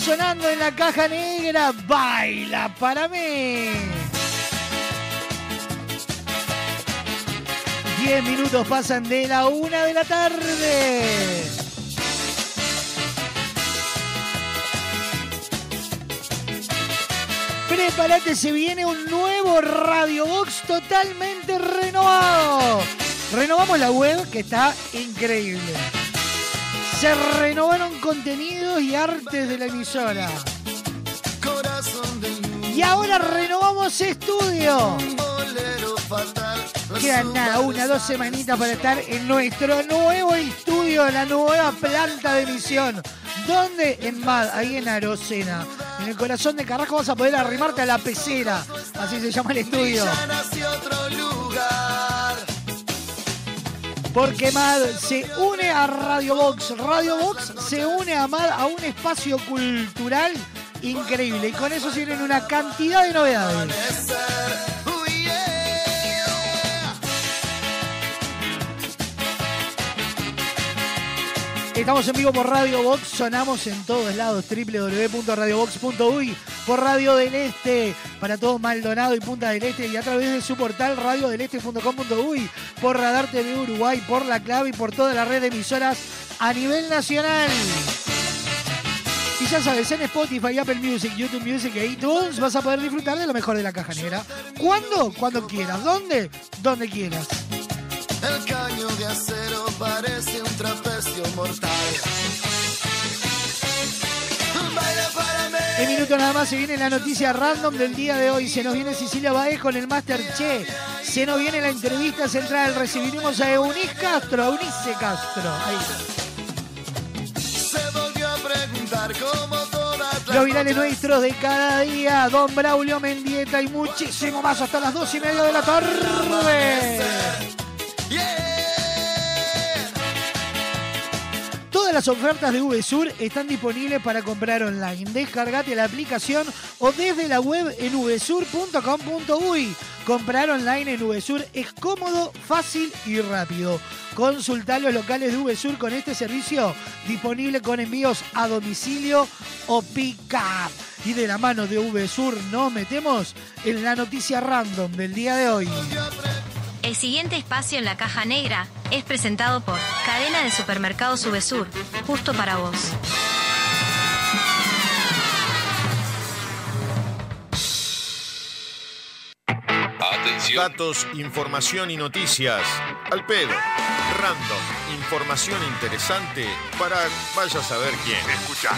sonando en la caja negra, baila para mí. Diez minutos pasan de la una de la tarde. Prepárate, se viene un nuevo Radio Box totalmente renovado. Renovamos la web que está increíble. Se renovaron contenidos y artes de la emisora. Y ahora renovamos estudio. Quedan nada, una, dos semanitas para estar en nuestro nuevo estudio, en la nueva planta de emisión. ¿Dónde? En MAD, ahí en Arocena, en el corazón de Carrasco vas a poder arrimarte a la pecera. Así se llama el estudio. Porque MAD se une a Radio Box. Radio Box se une a MAD a un espacio cultural increíble. Y con eso se vienen una cantidad de novedades. Estamos en vivo por Radio Box, sonamos en todos lados, www.radiobox.uy, por Radio del Este, para todo Maldonado y Punta del Este, y a través de su portal radiodeleste.com.uy, por Radar TV Uruguay, por La Clave y por toda la red de emisoras a nivel nacional. Y ya sabes, en Spotify, Apple Music, YouTube Music e iTunes vas a poder disfrutar de lo mejor de la caja negra. ¿Cuándo? Cuando quieras. ¿Dónde? Donde quieras. El caño de acero parece un trapecio mortal. En minutos nada más se viene la noticia random del día de hoy. Se nos viene Cecilia Baez con el Master Che. Se nos viene la entrevista central. Recibiremos a Eunice Castro, a Eunice Castro. Ahí. Se volvió a preguntar cómo todas las Los virales nuestros de cada día. Don Braulio Mendieta y muchísimo más hasta las dos y media de la tarde. Todas las ofertas de VSUR están disponibles para comprar online. Descargate la aplicación o desde la web en vsur.com.uy. Comprar online en VSUR es cómodo, fácil y rápido. Consultar los locales de VSUR con este servicio disponible con envíos a domicilio o pick-up. Y de la mano de VSUR nos metemos en la noticia random del día de hoy. El siguiente espacio en la caja negra es presentado por Cadena de Supermercados Subesur, justo para vos. Datos, información y noticias. Al pedo. Random. Información interesante para vaya a saber quién. Escucha.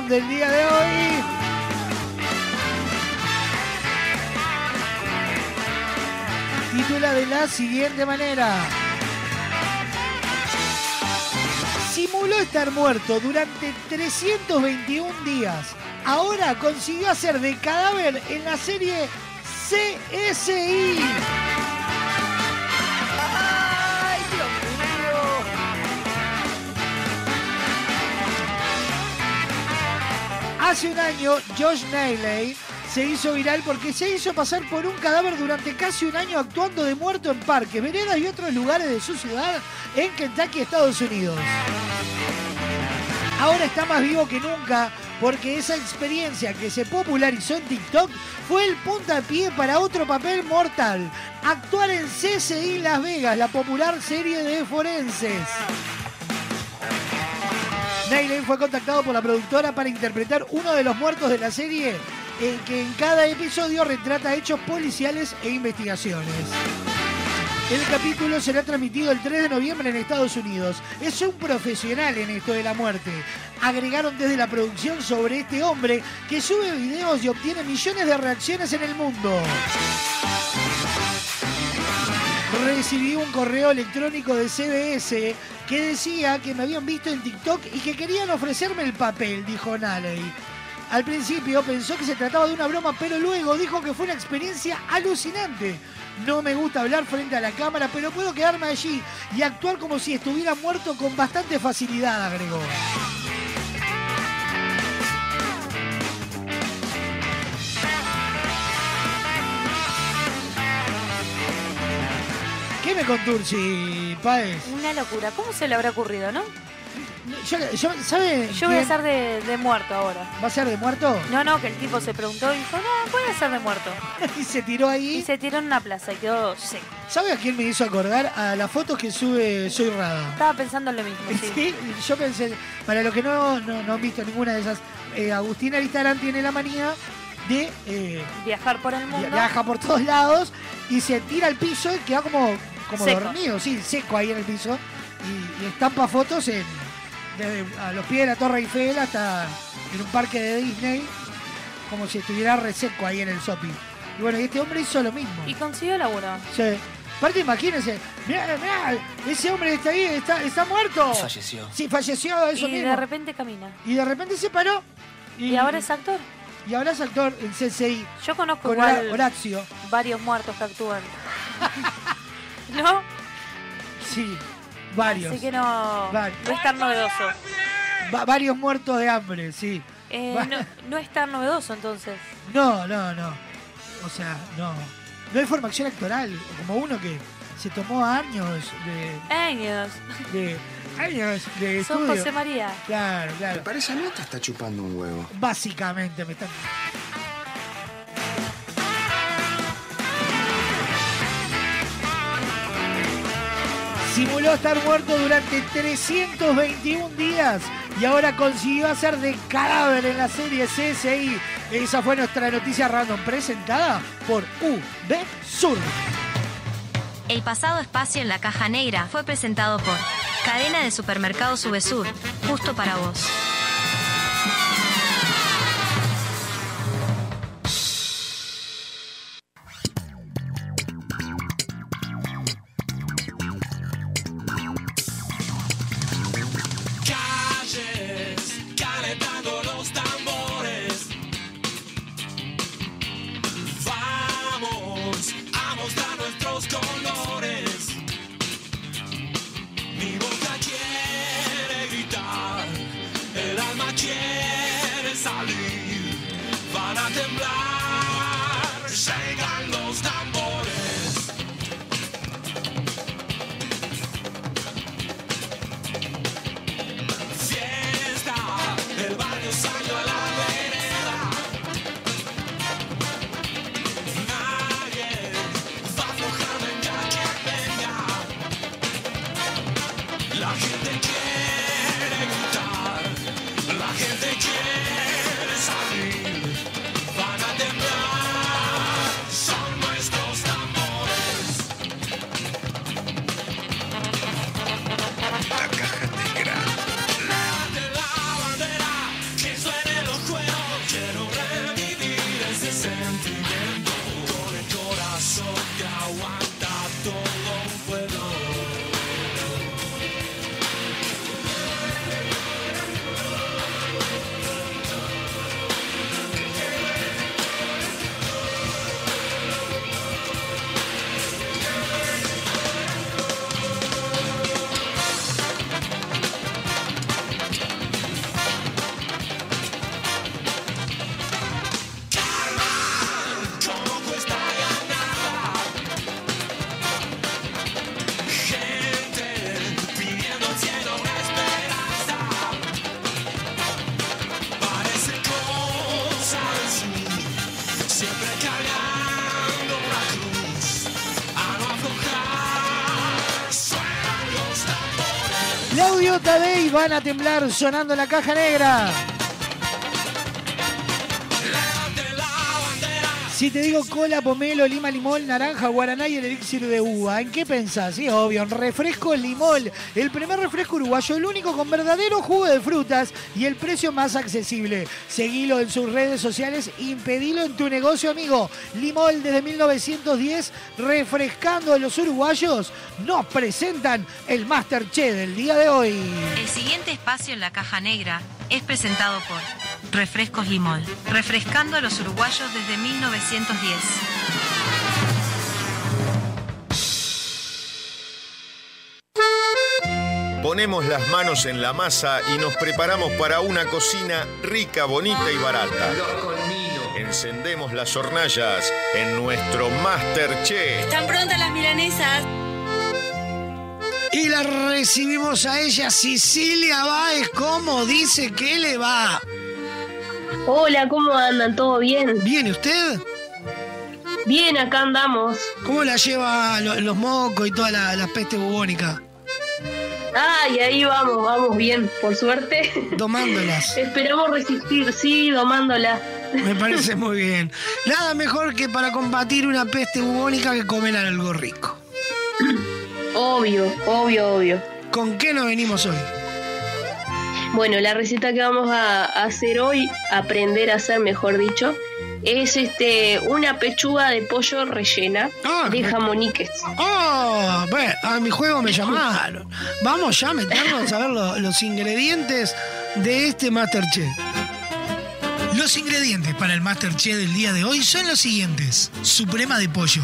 Del día de hoy. Titula de la siguiente manera. Simuló estar muerto durante 321 días. Ahora consiguió hacer de cadáver en la serie CSI. Hace un año, Josh Neiley se hizo viral porque se hizo pasar por un cadáver durante casi un año actuando de muerto en parques, veredas y otros lugares de su ciudad en Kentucky, Estados Unidos. Ahora está más vivo que nunca porque esa experiencia que se popularizó en TikTok fue el puntapié para otro papel mortal, actuar en CSI Las Vegas, la popular serie de forenses. Neiley fue contactado por la productora para interpretar uno de los muertos de la serie eh, que en cada episodio retrata hechos policiales e investigaciones. El capítulo será transmitido el 3 de noviembre en Estados Unidos. Es un profesional en esto de la muerte. Agregaron desde la producción sobre este hombre que sube videos y obtiene millones de reacciones en el mundo. Recibí un correo electrónico de CBS que decía que me habían visto en TikTok y que querían ofrecerme el papel, dijo Naley. Al principio pensó que se trataba de una broma, pero luego dijo que fue una experiencia alucinante. No me gusta hablar frente a la cámara, pero puedo quedarme allí y actuar como si estuviera muerto con bastante facilidad, agregó. Seguime con Tursi, Paez. Una locura. ¿Cómo se le habrá ocurrido, no? Yo, yo- ¿Sabe? Yo voy a quién ser de, de muerto ahora. ¿Va a ser de muerto? No, no, que el tipo se preguntó y dijo, no, voy a ser de muerto. y se tiró ahí. Y se tiró en una plaza y quedó seco. ¿Sabe a quién me hizo acordar? A las fotos que sube Soy Rada. Estaba pensando en lo mismo, sí. Sí, yo pensé, para los que no, no, no han visto ninguna de esas, eh, Agustín Aristarán tiene la manía de eh, Viajar por el mundo. viaja por todos lados y se tira al piso y queda como, como Seco. dormido, sí, seco ahí en el piso y, y estampa fotos en, desde a los pies de la Torre Eiffel hasta en un parque de Disney, como si estuviera reseco ahí en el shopping. Y bueno, y este hombre hizo lo mismo. Y consiguió laburo. Sí. Aparte, imagínense, mirá, mirá, ese hombre está ahí está, está muerto. Falleció. Sí, falleció, eso y mismo. de repente camina. Y de repente se paró. Y, ahora es actor. Y ahora es actor en CCI. Yo conozco Con igual Hora- Horacio. varios muertos que actúan. ¿No? Sí, varios. Así que no, Varios. no es tan novedoso. Va- varios muertos de hambre, sí. Eh, no, no es tan novedoso entonces. No, no, no. O sea, no. No hay formación actoral. Como uno que se tomó años de. Años. de años de Son estudio. José María. Claro, claro. Me parece a mí te está chupando un huevo. Básicamente me están. Simuló estar muerto durante 321 días y ahora consiguió hacer de cadáver en la serie CSI. Esa fue nuestra noticia random presentada por UB Sur. El pasado espacio en la caja negra fue presentado por Cadena de Supermercados Subesur, justo para vos. La gente sonando la caja negra. Si te digo cola, pomelo, lima, limón, naranja, guaraná y el elixir de uva, ¿en qué pensás? Sí, obvio, en refresco limón. El primer refresco uruguayo, el único con verdadero jugo de frutas y el precio más accesible. Seguilo en sus redes sociales, impedilo en tu negocio, amigo. Limón desde 1910, refrescando a los uruguayos, nos presentan el Masterchef del día de hoy. El siguiente espacio en la caja negra es presentado por Refrescos Limol, refrescando a los uruguayos desde 1910. Ponemos las manos en la masa y nos preparamos para una cocina rica, bonita y barata. Encendemos las hornallas en nuestro Masterchef. Están prontas las milanesas. Y la recibimos a ella, Cecilia Báez, ¿cómo dice que le va? Hola, ¿cómo andan? ¿Todo bien? ¿Bien, ¿y usted? Bien, acá andamos. ¿Cómo la lleva lo- los mocos y toda la, la peste bubónica? Ay, ahí vamos, vamos bien, por suerte. Domándolas. Esperamos resistir, sí, domándolas. Me parece muy bien. Nada mejor que para combatir una peste bubónica que comer algo rico. Obvio, obvio, obvio. ¿Con qué nos venimos hoy? Bueno, la receta que vamos a hacer hoy, aprender a hacer, mejor dicho, es este una pechuga de pollo rellena de jamoniques. ¡Oh! Bueno, a mi juego me llamaron. Vamos ya a meternos a ver lo- los ingredientes de este Masterchef. Los ingredientes para el Masterchef del día de hoy son los siguientes. Suprema de pollo,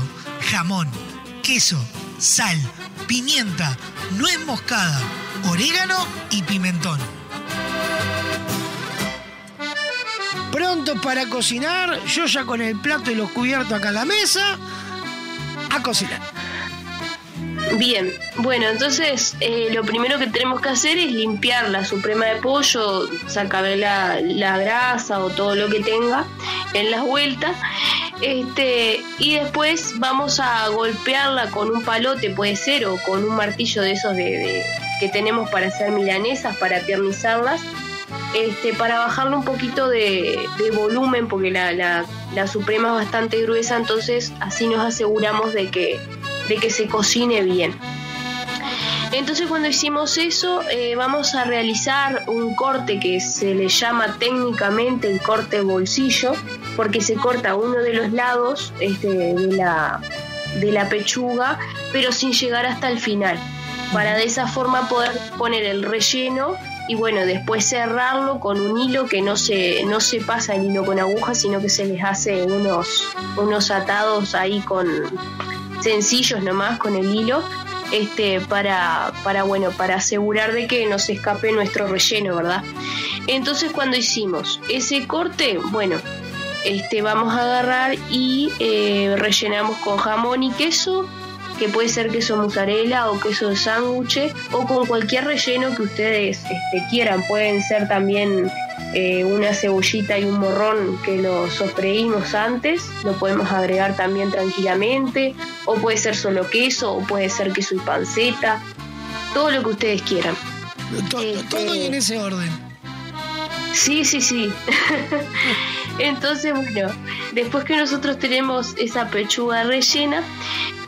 jamón, queso, sal, pimienta, nuez moscada, orégano y pimentón. Pronto para cocinar, yo ya con el plato y los cubiertos acá en la mesa, a cocinar. Bien, bueno, entonces eh, lo primero que tenemos que hacer es limpiar la suprema de pollo, sacarle la, grasa o todo lo que tenga en las vueltas. Este, y después vamos a golpearla con un palote, puede ser, o con un martillo de esos de, de- que tenemos para hacer milanesas, para tiernizarlas, este, para bajarle un poquito de, de volumen, porque la, la- la suprema es bastante gruesa, entonces así nos aseguramos de que, de que se cocine bien. Entonces cuando hicimos eso eh, vamos a realizar un corte que se le llama técnicamente el corte bolsillo porque se corta uno de los lados este, de, la, de la pechuga pero sin llegar hasta el final para de esa forma poder poner el relleno y bueno después cerrarlo con un hilo que no se, no se pasa el hilo con aguja sino que se les hace unos, unos atados ahí con sencillos nomás con el hilo este para para bueno para asegurar de que no se escape nuestro relleno verdad entonces cuando hicimos ese corte bueno este vamos a agarrar y eh, rellenamos con jamón y queso que puede ser queso mozzarella o queso de sándwich o con cualquier relleno que ustedes este, quieran pueden ser también eh, una cebollita y un morrón que lo sofreímos antes, lo podemos agregar también tranquilamente, o puede ser solo queso, o puede ser queso y panceta, todo lo que ustedes quieran. Este, Todo y en ese orden. Sí, sí, sí. Entonces, bueno, después que nosotros tenemos esa pechuga rellena,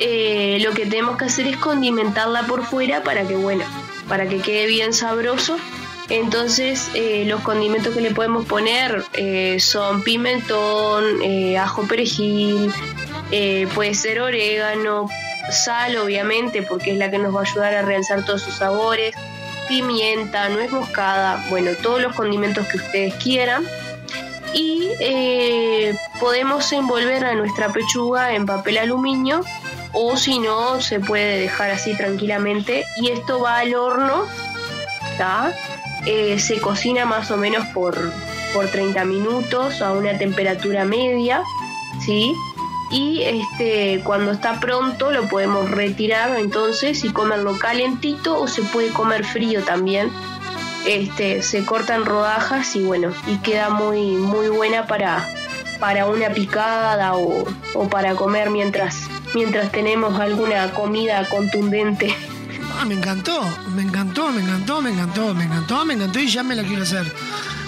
eh, lo que tenemos que hacer es condimentarla por fuera para que, bueno, para que quede bien sabroso. Entonces, eh, los condimentos que le podemos poner eh, son pimentón, ajo perejil, puede ser orégano, sal, obviamente, porque es la que nos va a ayudar a realzar todos sus sabores, pimienta, nuez moscada, bueno, todos los condimentos que ustedes quieran. Y eh, podemos envolver a nuestra pechuga en papel aluminio o si no, se puede dejar así tranquilamente. Y esto va al horno. Eh, se cocina más o menos por, por 30 minutos a una temperatura media, ¿sí? Y este, cuando está pronto lo podemos retirar entonces y comerlo calentito o se puede comer frío también. Este, se cortan rodajas y bueno, y queda muy, muy buena para, para una picada o, o para comer mientras, mientras tenemos alguna comida contundente. Ah, me encantó, me encantó, me encantó, me encantó, me encantó, me encantó y ya me la quiero hacer.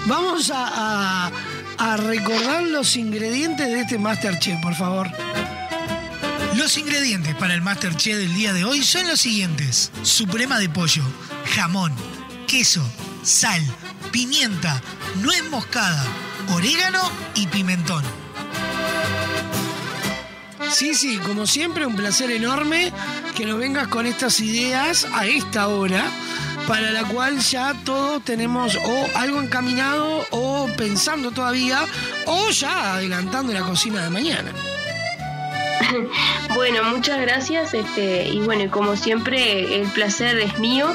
Vamos a, a- a recordar los ingredientes de este Masterchef, por favor. Los ingredientes para el Masterchef del día de hoy son los siguientes. Suprema de pollo, jamón, queso, sal, pimienta, nuez moscada, orégano y pimentón. Sí, sí, como siempre, un placer enorme que nos vengas con estas ideas a esta hora, para la cual ya todos tenemos o algo encaminado o pensando todavía, o ya adelantando la cocina de mañana. Bueno, muchas gracias. Este, y bueno, como siempre, el placer es mío.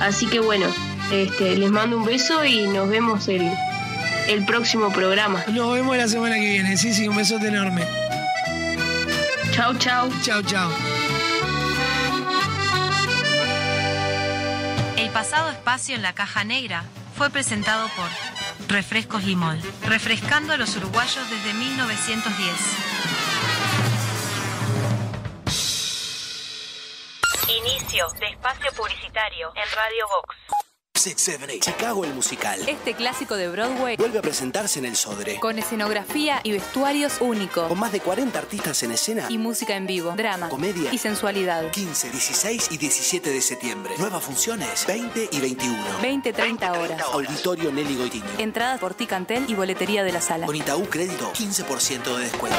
Así que bueno, este, les mando un beso y nos vemos el, el próximo programa. Nos vemos la semana que viene. Sí, sí, un besote enorme. Chao, chao. Chao, chao. El pasado espacio en la caja negra fue presentado por Refrescos Limol, refrescando a los uruguayos desde 1910. Inicio de espacio publicitario en Radio Vox. 678. Chicago el musical. Este clásico de Broadway Vuelve a presentarse en el Sodre. con escenografía y vestuarios únicos Con más de 40 artistas en escena. y música en vivo, drama Comedia. y sensualidad. 15, 16 y 17 de septiembre. Nuevas funciones 20 y 21. 20-30 horas. Auditorio Nelly Goitiño. Entradas por Ticantel y boletería de la sala. Con Itaú Crédito, 15% de descuento.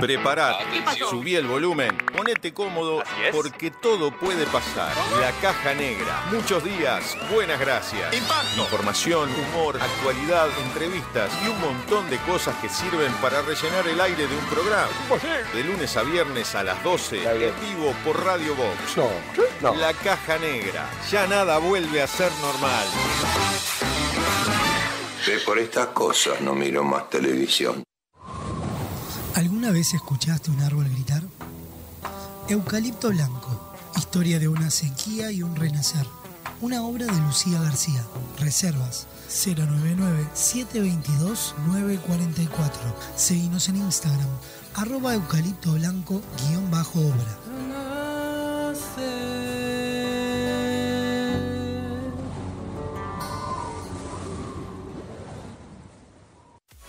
Preparate, subí el volumen, ponete cómodo, porque todo puede pasar. La caja negra, muchos días, buenas gracias. Información, humor, actualidad, entrevistas y un montón de cosas que sirven para rellenar el aire de un programa. De lunes a viernes a las 12, en vivo por Radio Box. La caja negra, ya nada vuelve a ser normal. Por estas cosas no miro más televisión. ¿Alguna vez escuchaste un árbol gritar? Eucalipto Blanco, historia de una sequía y un renacer. Una obra de Lucía García. Reservas 099-722-944. Seguinos en Instagram, arroba eucalipto blanco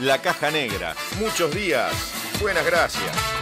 La Caja Negra. Muchos días, buenas gracias.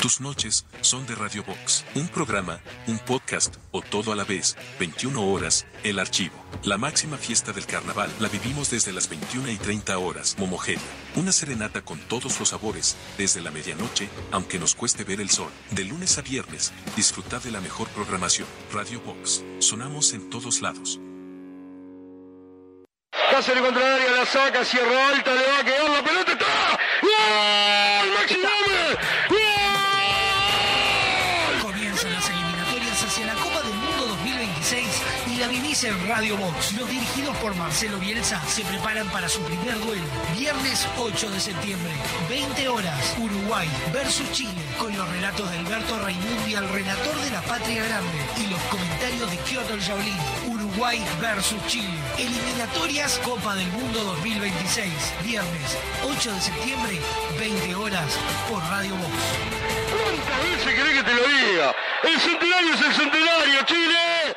Tus noches son de Radio Box, un programa, un podcast o todo a la vez, 21 horas, el archivo. La máxima fiesta del carnaval la vivimos desde las 21 y 30 horas, Momogeria. Una serenata con todos los sabores, desde la medianoche, aunque nos cueste ver el sol. De lunes a viernes, disfruta de la mejor programación. Radio Box, sonamos en todos lados. Cáceres la saca, cierra alta, le va a quedar la pelota, ¡está! En Radio Box. Los dirigidos por Marcelo Bielsa se preparan para su primer duelo. Viernes 8 de septiembre, 20 horas, Uruguay versus Chile, con los relatos de Alberto Raimundi, el relator de la Patria Grande, y los comentarios de Kyoto Jaulín. Uruguay versus Chile. Eliminatorias Copa del Mundo 2026. Viernes 8 de septiembre, 20 horas, por Radio Box. ¿Cuántas veces querés que te lo diga? El centenario es el centenario, Chile.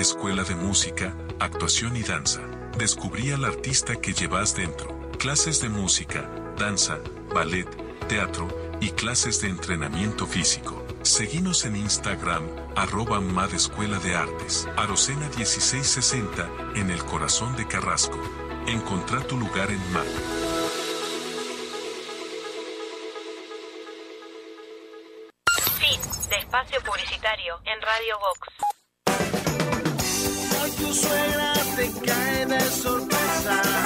Escuela de Música, Actuación y Danza. Descubrí al artista que llevas dentro. Clases de música, danza, ballet, teatro y clases de entrenamiento físico. Seguinos en Instagram, arroba MAD Escuela de Artes. Arocena 1660, en el corazón de Carrasco. Encontrá tu lugar en MAD. Fin de espacio publicitario en Radio Vox. Tu suegra te cae de sorpresa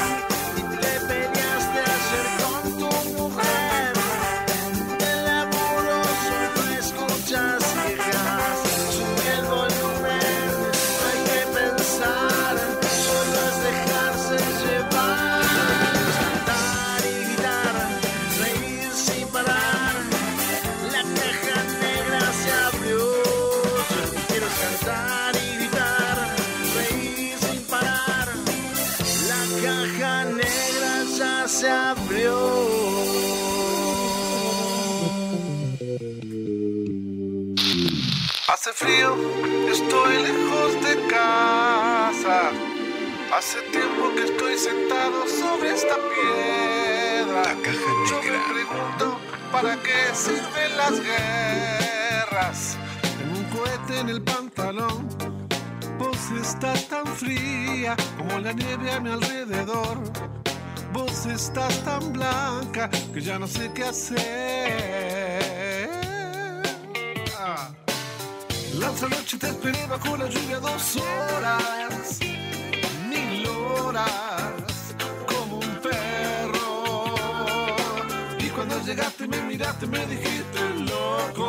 frío, estoy lejos de casa. Hace tiempo que estoy sentado sobre esta piedra. Yo me pregunto, ¿para qué sirven las guerras? Tengo un cohete en el pantalón. Vos estás tan fría como la nieve a mi alrededor. Vos estás tan blanca que ya no sé qué hacer. Otra noche te esperé bajo la lluvia dos horas, mil horas, como un perro. Y cuando llegaste me miraste, me dijiste loco,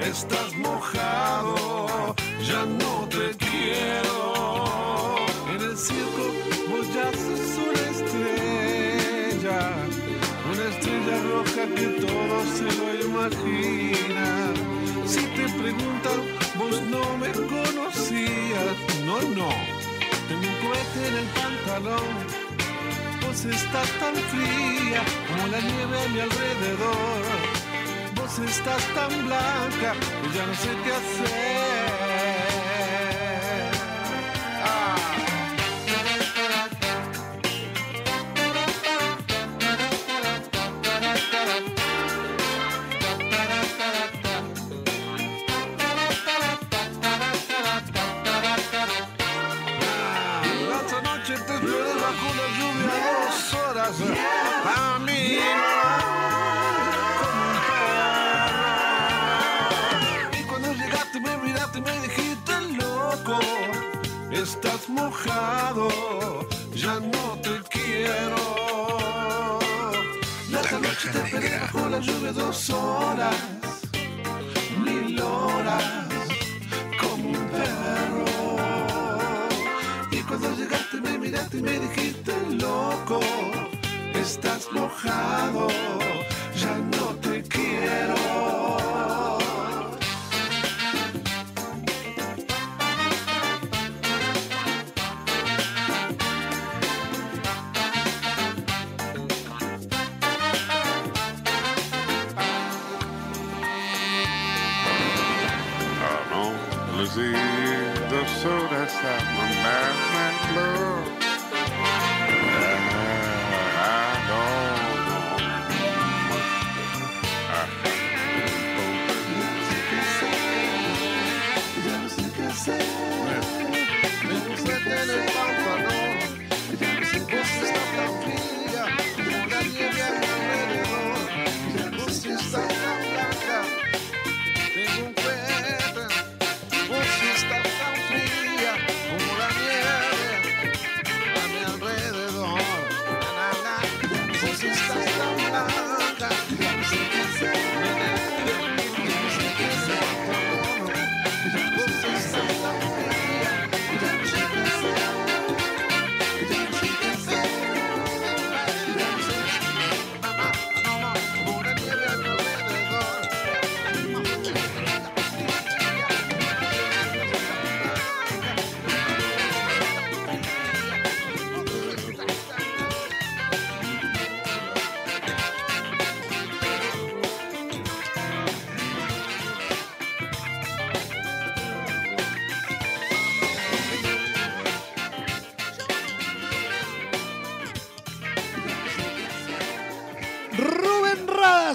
estás mojado, ya no te quiero. En el circo vos ya sos una estrella, una estrella roja que todo se lo imagina. Si te preguntan, vos no me conocías, no, no. Tengo un cohete en el pantalón, vos estás tan fría como la nieve a mi alrededor. Vos estás tan blanca que ya no sé qué hacer.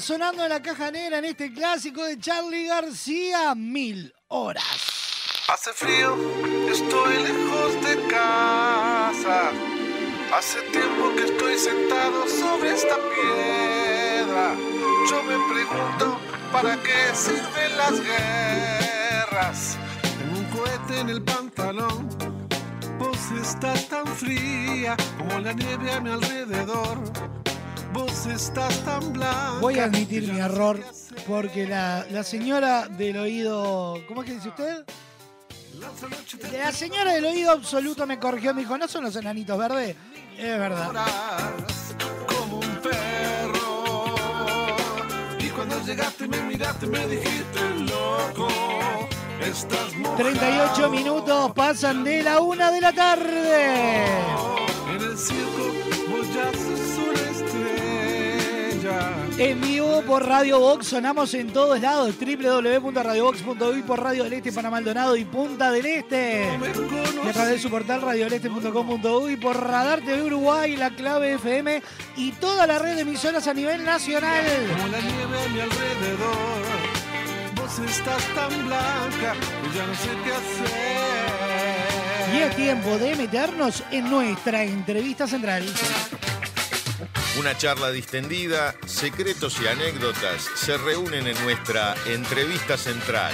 Sonando en la caja negra en este clásico de Charlie García, Mil Horas. Hace frío, estoy lejos de casa. Hace tiempo que estoy sentado sobre esta piedra. Yo me pregunto, ¿para qué sirven las guerras? Tengo un cohete en el pantalón. Vos estás tan fría como la nieve a mi alrededor. Vos estás tan blanca. Voy a admitir mi error porque la, la señora del oído. ¿Cómo es que dice usted? La señora del oído absoluto me corrigió, me dijo, no son los enanitos verdes. Es verdad. como un perro. Y cuando llegaste me miraste me dijiste loco. Estás mojado 38 minutos pasan de la una de la tarde. En el circo vos ya sos una estrella. En vivo por Radio Box, sonamos en todos lados, www.radiobox.uy por Radio del Este para Maldonado y Punta del Este. Y a través de su portal radiodeleste.com.uy por Radar TV Uruguay, La Clave FM y toda la red de emisoras a nivel nacional. Como la nieve a mi alrededor. Vos estás tan blanca que ya no sé qué hacer. Y es tiempo de meternos en nuestra entrevista central. Una charla distendida, secretos y anécdotas se reúnen en nuestra entrevista central.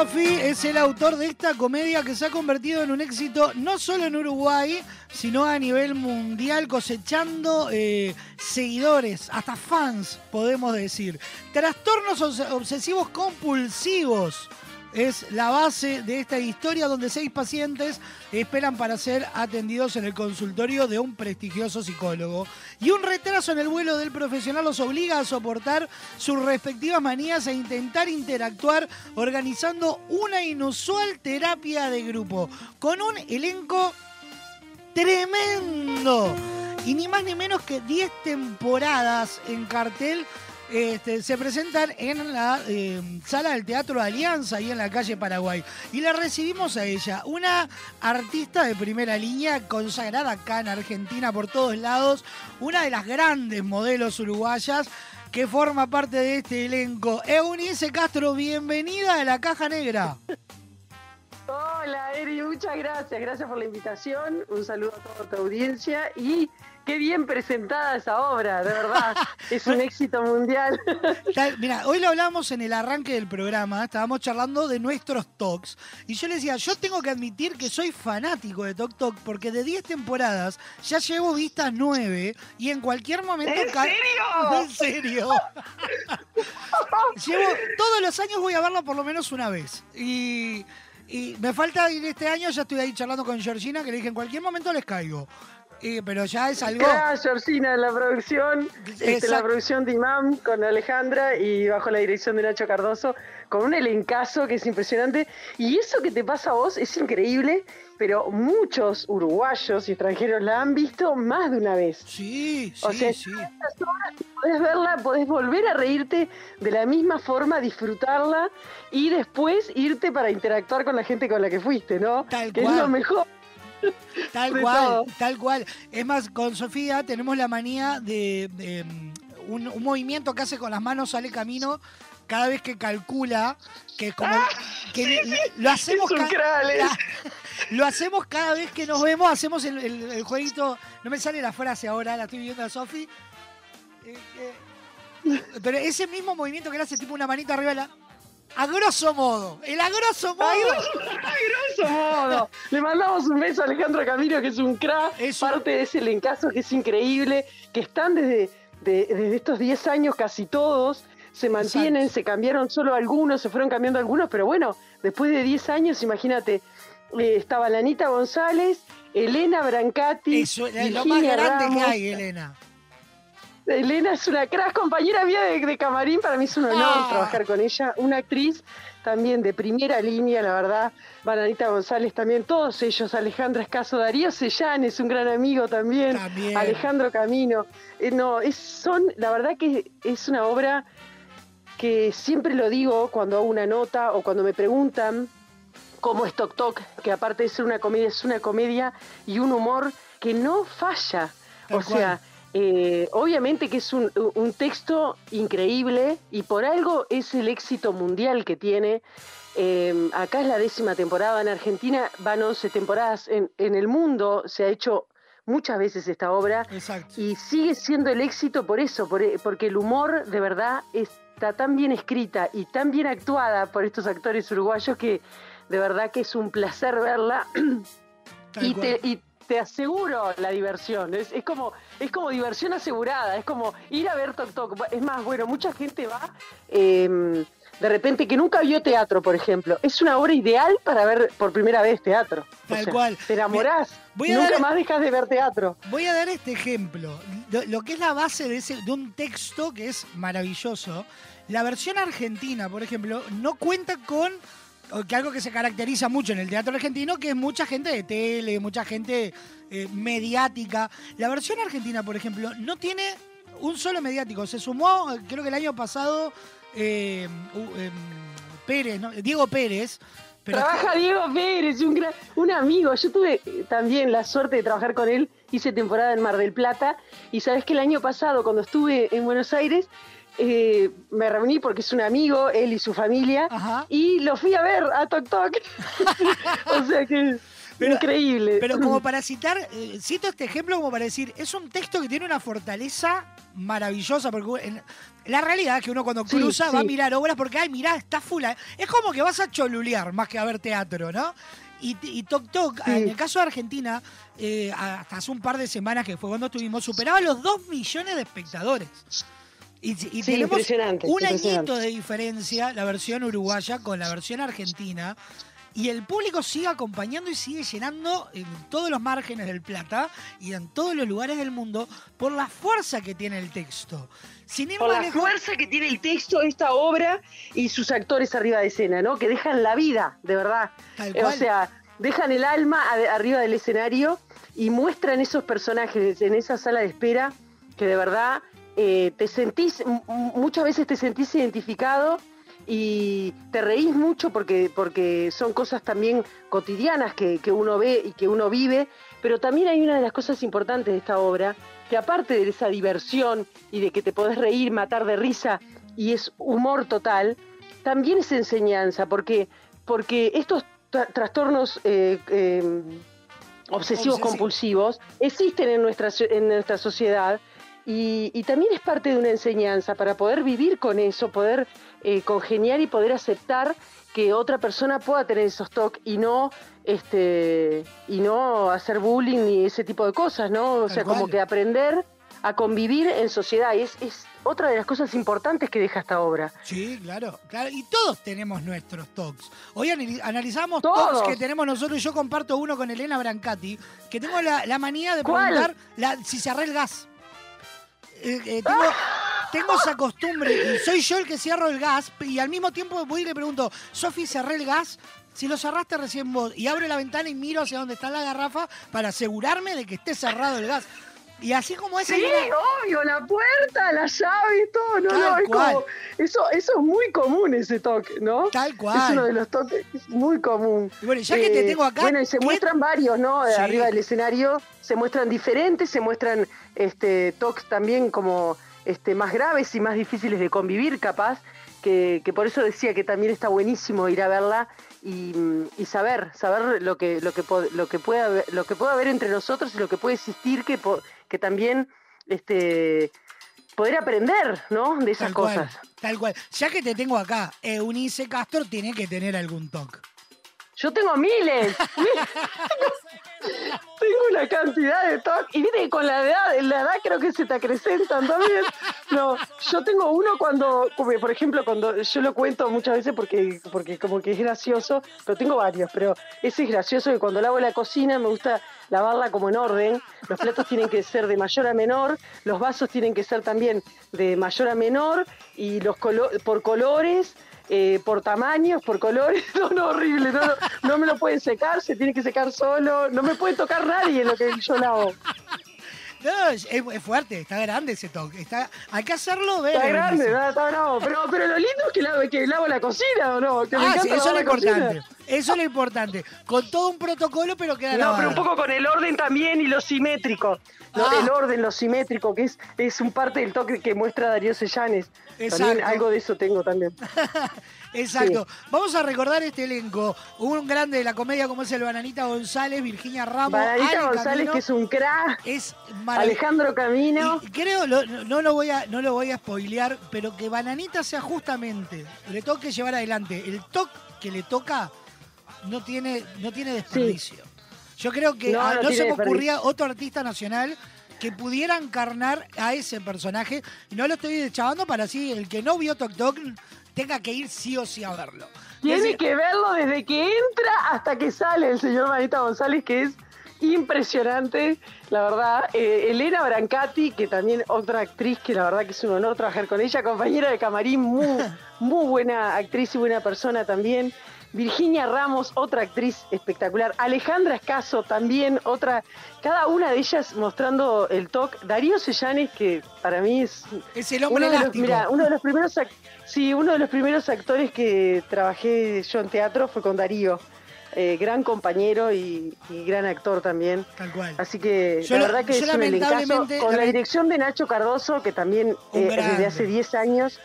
Buffy es el autor de esta comedia que se ha convertido en un éxito no solo en Uruguay, sino a nivel mundial, cosechando eh, seguidores, hasta fans, podemos decir. Trastornos obs- obsesivos compulsivos. Es la base de esta historia donde seis pacientes esperan para ser atendidos en el consultorio de un prestigioso psicólogo. Y un retraso en el vuelo del profesional los obliga a soportar sus respectivas manías e intentar interactuar organizando una inusual terapia de grupo con un elenco tremendo. Y ni más ni menos que 10 temporadas en cartel este, se presentan en la eh, sala del Teatro Alianza, ahí en la calle Paraguay. Y la recibimos a ella, una artista de primera línea, consagrada acá en Argentina por todos lados, una de las grandes modelos uruguayas que forma parte de este elenco. Eunice Castro, bienvenida a la Caja Negra. Hola Eri, muchas gracias, gracias por la invitación, un saludo a toda tu audiencia y qué bien presentada esa obra, de verdad, es un éxito mundial. Mira, hoy lo hablamos en el arranque del programa, estábamos charlando de nuestros talks. Y yo le decía, yo tengo que admitir que soy fanático de Tok Tok, porque de 10 temporadas ya llevo vistas 9 y en cualquier momento. ¿En serio? En serio. llevo, todos los años voy a verlo por lo menos una vez. Y, y me falta ir este año, ya estoy ahí charlando con Georgina, que le dije, en cualquier momento les caigo. Y- pero ya es algo. Gracias, Georgina, en la producción, este, la producción de Imam con Alejandra y bajo la dirección de Nacho Cardoso, con un elencazo que es impresionante. Y eso que te pasa a vos es increíble, pero muchos uruguayos y extranjeros la han visto más de una vez. Sí, O sea, sí. estas podés verla, podés volver a reírte de la misma forma, disfrutarla y después irte para interactuar con la gente con la que fuiste, ¿no? Tal que cual. es lo mejor. Tal de cual, todo. tal cual. Es más, con Sofía tenemos la manía de, de, mm, un, un movimiento que hace con las manos sale camino cada vez que calcula que es como que le- lo hacemos Ah, Es un ca- crack, la- lo hacemos cada vez que nos vemos hacemos el, el- el jueguito no me sale la frase ahora la estoy viendo a Sofi Eh, eh, pero ese mismo movimiento que él hace tipo una manita arriba de la a grosso modo el a grosso modo A grosso- a grosso modo. Le mandamos un beso a Alejandro Camilo, que es un crack, parte de ese elencazo que es increíble, que están desde, de- desde estos 10 años casi todos, se mantienen, se cambiaron solo algunos, se fueron cambiando algunos, pero bueno, después de 10 años, imagínate, eh, estaba Lanita González, Elena Brancati, Eso es lo más grande que Ramos. hay Elena Elena es una crack, compañera mía de, de camarín, para mí es un honor Ah. trabajar con ella, una actriz también de primera línea, la verdad, Bananita González también, todos ellos, Alejandra Escaso, Darío Sellán es un gran amigo también, También. Alejandro Camino, Eh, no, es, son, la verdad que es una obra que siempre lo digo cuando hago una nota o cuando me preguntan cómo es Tok Tok, que aparte de ser una comedia, es una comedia y un humor que no falla. Tal o sea, eh, obviamente que es un, un texto increíble y por algo es el éxito mundial que tiene. Eh, acá es la décima temporada, en Argentina van 11 temporadas, en, en el mundo se ha hecho muchas veces esta obra y sigue siendo el éxito por eso, por- porque el humor de verdad está tan bien escrita y tan bien actuada por estos actores uruguayos que de verdad que es un placer verla. Y te, y te aseguro la diversión, es, es como es como diversión asegurada, es como ir a ver Tok Tok. Es más, bueno, mucha gente va eh, de repente que nunca vio teatro, por ejemplo. Es una obra ideal para ver por primera vez teatro. O Tal sea, cual. Te enamorás. Voy a nunca dar- más dejas de ver teatro. Voy a dar este ejemplo. Lo, lo que es la base de, ese, de un texto que es maravilloso. La versión argentina, por ejemplo, no cuenta con que algo que se caracteriza mucho en el teatro argentino, que es mucha gente de tele, mucha gente eh, mediática. La versión argentina, por ejemplo, no tiene un solo mediático. Se sumó, creo que el año pasado, eh, em, Pérez. Diego Pérez. Trabaja Diego Pérez, un, gran- un amigo. Yo tuve también la suerte de trabajar con él. Hice temporada en Mar del Plata. Y sabes que el año pasado, cuando estuve en Buenos Aires, eh, me reuní porque es un amigo, él y su familia. Y lo fui a ver a Tok Tok. o sea que. increíble. Pero como para citar, eh, cito este ejemplo como para decir, es un texto que tiene una fortaleza maravillosa, porque en- la realidad es que uno cuando Sí, cruza va a mirar obras porque, ay, mirá, está full. Es como que vas a cholulear más que a ver teatro, ¿no? Y, y Tok Tok, Sí. en el caso de Argentina, eh, hasta hace un par de semanas que fue cuando estuvimos, superaba los 2 millones de espectadores. Y, y Sí, tenemos impresionante, un impresionante. añito de diferencia, la versión uruguaya con la versión argentina. Y el público sigue acompañando y sigue llenando en todos los márgenes del Plata y en todos los lugares del mundo por la fuerza que tiene el texto. Sin ir Por la lejos- fuerza que tiene el texto, esta obra y sus actores arriba de escena, ¿no? Que dejan la vida, de verdad. Tal o sea, dejan el alma arriba del escenario y muestran esos personajes en esa sala de espera que de verdad eh, te sentís, muchas veces te sentís identificado y te reís mucho porque, porque son cosas también cotidianas que, que uno ve y que uno vive, pero también hay una de las cosas importantes de esta obra, que aparte de esa diversión y de que te podés reír, matar de risa y es humor total, también es enseñanza, porque, porque estos tra- trastornos eh, eh, obsesivos compulsivos existen en nuestra, en nuestra sociedad y, y también es parte de una enseñanza para poder vivir con eso, poder eh, congeniar y poder aceptar que otra persona pueda tener esos toques y no este y no hacer bullying ni ese tipo de cosas, ¿no? O sea, como que aprender a convivir en sociedad y es, es otra de las cosas importantes que deja esta obra. Sí, claro, claro. Y todos tenemos nuestros talks. Hoy anali- analizamos Todos. talks que tenemos nosotros y yo comparto uno con Elena Brancati, que tengo la, la manía de ¿Cuál? preguntar la- si cerré el gas. Eh, eh, tengo, esa costumbre, y soy yo el que cierro el gas y al mismo tiempo voy y le pregunto, Sofi, cerré el gas. Si lo cerraste recién vos y abro la ventana y miro hacia donde está la garrafa para asegurarme de que esté cerrado el gas. Y así como esa Sí, obvio, la puerta, la llave y todo, no, Tal no, es cual. como, eso, eso es muy común ese toque, ¿no? Tal cual. Es uno de los toques muy común. Y bueno, ya que te tengo acá, Bueno, y se ¿qué- muestran varios, ¿no? Sí. Arriba del escenario, se muestran diferentes, se muestran este toques también como este más graves y más difíciles de convivir, capaz, que, que por eso decía que también está buenísimo ir a verla y, y saber, saber lo que, lo que lo que pueda haber, lo que pueda haber entre nosotros y lo que puede existir que, po- que también este poder aprender, ¿no? De esas Tal cual, cosas. tal cual. Ya que te tengo acá, Eunice Castro tiene que tener algún toque. Yo tengo miles. una cantidad de toques. Y viste que con la edad, la edad creo que se te acrecentan también. No, yo tengo uno cuando, por ejemplo, cuando yo lo cuento muchas veces porque, porque como que es gracioso, pero tengo varios, pero ese es gracioso que cuando lavo la cocina me gusta lavarla como en orden. Los platos tienen que ser de mayor a menor, los vasos tienen que ser también de mayor a menor y los colo- por colores eh, por tamaños, por colores, no, no, horrible, no, no, no me lo pueden secar, se tiene que secar solo, no me puede tocar nadie lo que yo lavo. No, es, es fuerte, está grande ese toque. Está, hay que hacerlo ver. Está es grande, está bravo. Pero, pero lo lindo es que, lavo, que lavo la cocina, ¿o no? Que me Ah, encanta sí, eso es lo cocina. Eso es lo importante. Con todo un protocolo, pero queda No, pero un poco con el orden también y lo simétrico. No, Ah. El orden, lo simétrico, que es, es un parte del toque que muestra Darío Sellanes. También Exacto. algo de eso tengo también. Exacto. Vamos a recordar este elenco. Un grande de la comedia como es el Bananita González, Virginia Ramos, Bananita Ale González, Camino. que es un crack. Es Alejandro Camino. Y creo, lo- no lo voy a, no lo voy a spoilear, pero que Bananita sea justamente, le toque llevar adelante. El toque que le toca no tiene, no tiene desperdicio. Yo creo que No, ah, no no, se me ocurría otro artista nacional que pudiera encarnar a ese personaje. No lo estoy chavando para así el que no vio Tok Tok tenga que ir sí o sí a verlo. Tiene decir, que verlo desde que entra hasta que sale el señor Manita González, que es impresionante, la verdad. Eh, Elena Brancati, que también otra actriz que la verdad que es un honor trabajar con ella, compañera de camarín, muy, muy buena actriz y buena persona también. Virginia Ramos, otra actriz espectacular. Alejandra Escaso, también otra. Cada una de ellas mostrando el toque. Darío Sellanes, que para mí es. Es el hombre uno de los- uno de los primeros. Sí, uno de los primeros actores que trabajé yo en teatro fue con Darío. Eh, gran compañero y, y gran actor también. Tal cual. Así que Yo la verdad que es un elencazo. Con la dirección de Nacho Cardoso, que también eh, desde hace 10 años,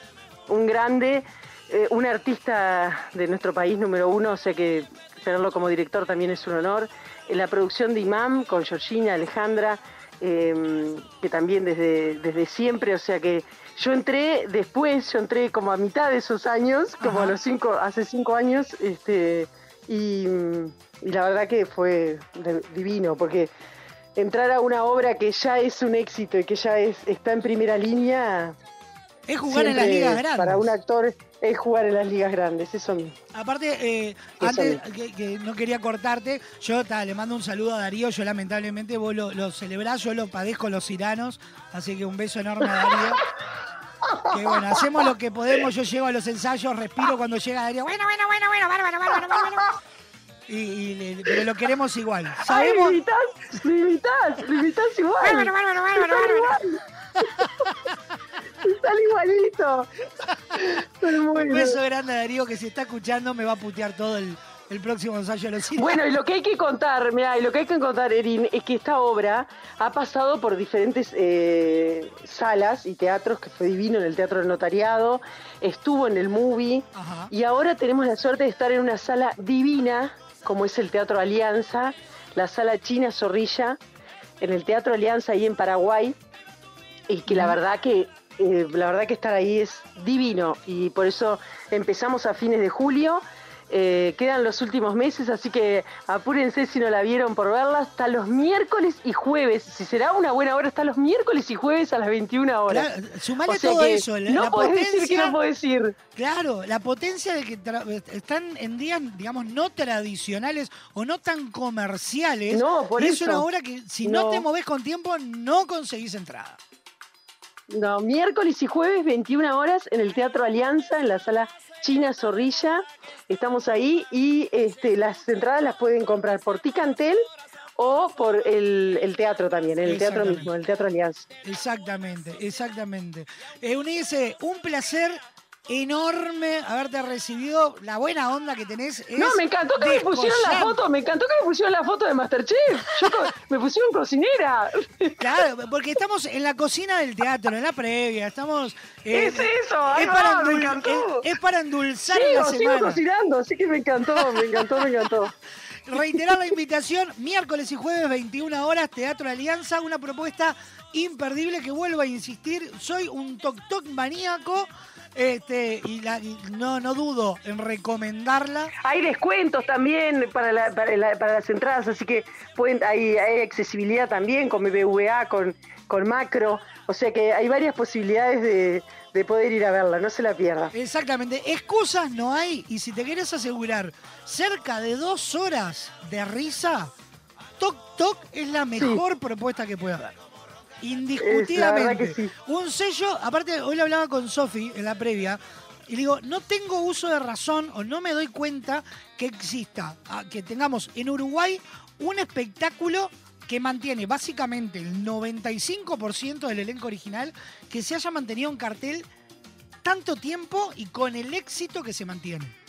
un grande, eh, un artista de nuestro país número uno, o sea que tenerlo como director también es un honor. En la producción de Imam con Georgina, Alejandra, eh, que también desde, desde siempre, o sea que yo entré después, yo entré como a mitad de esos años, como a los cinco, hace cinco años, este, y, y la verdad que fue divino, porque entrar a una obra que ya es un éxito y que ya es, está en primera línea. Es jugar en las ligas grandes. Para un actor es jugar en las ligas grandes, eso mismo. Aparte, eh, antes que, que no quería cortarte, yo ta, le mando un saludo a Darío. Yo lamentablemente vos lo, lo celebrás, yo lo padezco los iranos. Así que un beso enorme a Darío. Que bueno, hacemos lo que podemos. Yo llego a los ensayos, respiro cuando llega Darío. Bueno, bueno, bueno, bueno, bárbaro, bárbaro, bárbaro. Y, pero lo queremos igual. Ay, Sabemos. me imitás, me imitás, me imitás igual. Bárbaro, bárbaro, bárbaro, bárbaro. Están igualito. Pero Un beso grande a Darío que si está escuchando me va a putear todo el, el próximo ensayo de los iranos. Bueno, y lo que hay que contar, mira, y lo que hay que contar, Erin, es que esta obra ha pasado por diferentes eh, salas y teatros, que fue divino en el Teatro del Notariado, estuvo en el Movie, Ajá. y ahora tenemos la suerte de estar en una sala divina, como es el Teatro Alianza, la sala China Zorrilla, en el Teatro Alianza ahí en Paraguay, y que la verdad que eh, la verdad que estar ahí es divino y por eso empezamos a fines de julio. Eh, quedan los últimos meses, así que apúrense si no la vieron por verla. Hasta los miércoles y jueves. Si será una buena hora, hasta los miércoles y jueves a las 21 horas. Claro, sumale O sea todo eso. la- no la podés decir que no podés ir. Claro, la potencia de que están en días, digamos, no tradicionales o no tan comerciales. No, por y es eso. una hora que si no. No. te moves con tiempo, no conseguís entrada. No, miércoles y jueves, 21 horas, en el Teatro Alianza, en la sala China Zorrilla. Estamos ahí y este, las entradas las pueden comprar por Ticantel o por el, el teatro también, en el teatro mismo, el Teatro Alianza. Exactamente, exactamente. Eh, Eunice, un placer enorme haberte recibido. La buena onda que tenés es No, me encantó que me pusieron la foto, me encantó que me pusieron la foto de Masterchef. Yo me pusieron cocinera. Claro, porque estamos en la cocina del teatro, en la previa, estamos... eh, Es eso, es va, para, me encantó. es- es para endulzar Sigo, la sigo cocinando, así que me encantó, me encantó, me encantó. Reiterar la invitación, miércoles y jueves, 21 horas, Teatro Alianza, una propuesta imperdible que vuelvo a insistir, soy un toc toc maníaco este, y, la- y no, no dudo en recomendarla. Hay descuentos también para, la- para, la- para las entradas, así que pueden, hay, hay accesibilidad también con BBVA, con, con Macro, o sea que hay varias posibilidades de, de poder ir a verla, no se la pierda. Exactamente, excusas no hay y si te quieres asegurar cerca de dos horas de risa, Toc Toc es la mejor propuesta que puede haber. Sí. Un sello, aparte, hoy le hablaba con Sofi en la previa, y le digo, no tengo uso de razón o no me doy cuenta que exista, ah, que tengamos en Uruguay un espectáculo que mantiene básicamente el 95% del elenco original que se haya mantenido en cartel tanto tiempo y con el éxito que se mantiene.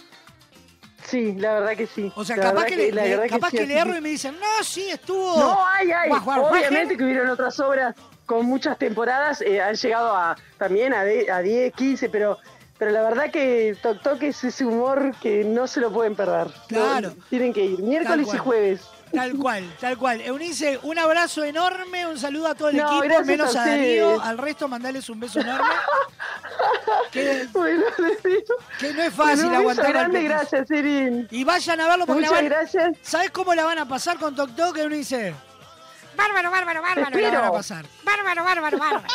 Sí, la verdad que sí. O sea, La capaz que, le, verdad capaz sí, que, le erro y me dicen, no, sí, estuvo. No, hay, hay. Obviamente que hubieron otras obras con muchas temporadas, eh, han llegado a también a, de- a 10, 15, pero, pero la verdad que Tok Tok es ese humor que no se lo pueden perder. Claro. No, tienen que ir, miércoles y jueves. Tal cual, tal cual. Eunice, un abrazo enorme, un saludo a todo el No, equipo, gracias menos a Darío. Al resto, mandales un beso enorme. que, Bueno, que no es fácil Bueno, un beso aguantar al grande, Petis. gracias, Erin. Y vayan a verlo porque Muchas la van, gracias. ¿Sabes cómo la van a pasar con Tok Tok, Eunice? Bárbaro, bárbaro, bárbaro. La van a pasar. Bárbaro, bárbaro, bárbaro.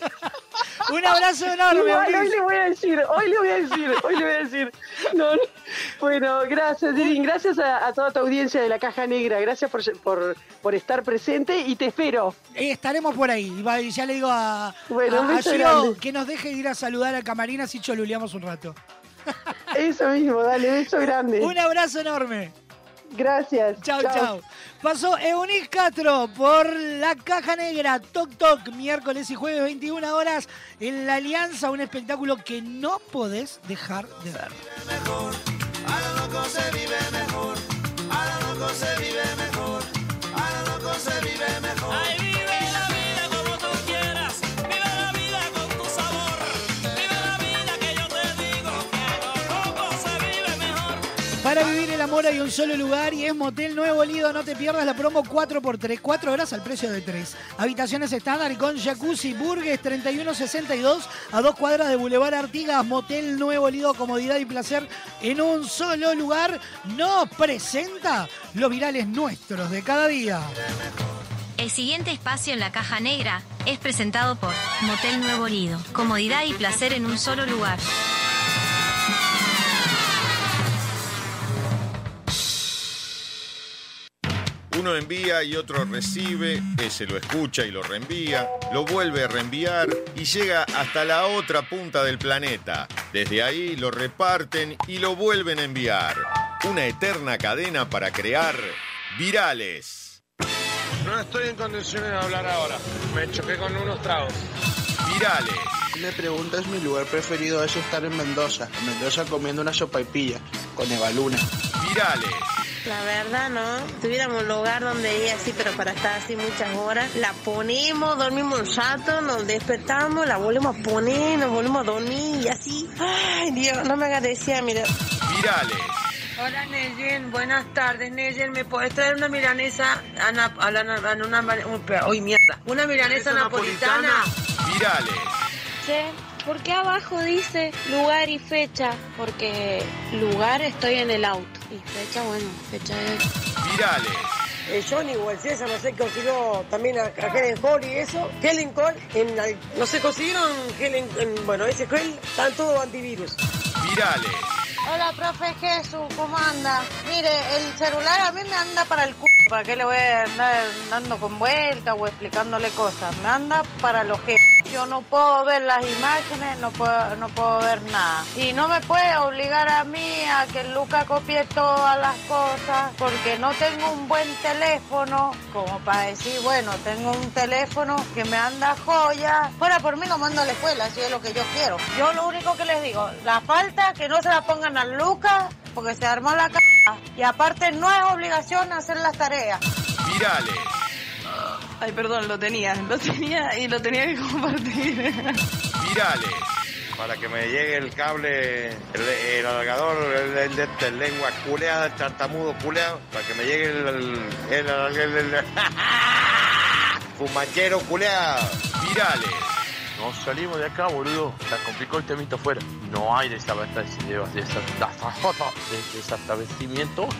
un abrazo enorme, Igual, hoy le voy a decir, hoy le voy a decir, hoy le voy a decir. No, no. Bueno, gracias, Erin. Gracias a, a toda tu audiencia de la Caja Negra. Gracias por, por, por estar presente y te espero. Eh, estaremos por ahí. Y ya le digo a, Bueno, a- a que nos deje ir a saludar al camarín así choluleamos un rato. Eso mismo, dale, beso grande. Un abrazo enorme. Gracias. Chao, chao. Pasó Eunice Castro por la caja negra Toc Toc, miércoles y jueves 21 horas en la Alianza, un espectáculo que no podés dejar de ver. A lo loco se vive mejor. A lo loco se vive mejor. Amor hay un solo lugar y es Motel Nuevo Lido. No te pierdas la promo 4x3, 4 horas al precio de 3. Habitaciones estándar con jacuzzi, Burgues 3162 a dos cuadras de Boulevard Artigas. Motel Nuevo Lido, comodidad y placer en un solo lugar. Nos presenta los virales nuestros de cada día. El siguiente espacio en la caja negra es presentado por Motel Nuevo Lido. Comodidad y placer en un solo lugar. Uno envía y otro recibe, ese lo escucha y lo reenvía, lo vuelve a reenviar y llega hasta la otra punta del planeta. Desde ahí lo reparten y lo vuelven a enviar. Una eterna cadena para crear virales. No estoy en condiciones de hablar ahora. Me choqué con unos tragos. Virales. Me preguntas mi lugar preferido es estar en Mendoza. En Mendoza comiendo una sopaipilla con Evaluna. Virales. La verdad, ¿no? Si tuviéramos un lugar donde ir así, pero para estar así muchas horas, la ponemos, dormimos un rato, nos despertamos, la volvemos a poner, nos volvemos a dormir y así. Ay, Dios, no me agradecía, mira. Virales. Hola Neyen, buenas tardes Neyen, ¿me puedes traer una milanesa a, na- a la- a una, una, uy, mierda, una milanesa napolitana? Virales. Che, ¿por qué abajo dice lugar y fecha? Porque lugar estoy en el auto. Y fecha, bueno, fecha es... Virales. Eh, Johnny o el César, no sé, consiguió también a, a Helen Hall y eso. Helen Cole, en, no sé, consiguieron Helen, en- bueno, ese Hell, están todos antivirus. Virales. Hola, profe Jesús, ¿cómo anda? Mire, el celular a mí me anda para el c... ¿Para qué le voy a andar dando con vuelta o explicándole cosas? Me anda para lo que... Yo no puedo ver las imágenes, no puedo, no puedo ver nada. Y no me puede obligar a mí a que Luca copie todas las cosas, porque no tengo un buen teléfono, como para decir, bueno, tengo un teléfono que me anda joya. Fuera por mí lo mando a la escuela, si es lo que yo quiero. Yo lo único que les digo, la falta que no se la pongan a Luca, porque se armó la c... Y aparte no es obligación hacer las tareas. Virales. Ay, perdón, lo tenía, lo tenía y lo tenía que compartir. Virales. Para que me llegue el cable, el, el alargador, el, el de esta lengua culeada, el tartamudo culeado, para que me llegue el, el, el, el- el- el- fumachero culeado. Virales. No salimos de acá, boludo. Se complicó el temito afuera. No hay desabastecimiento.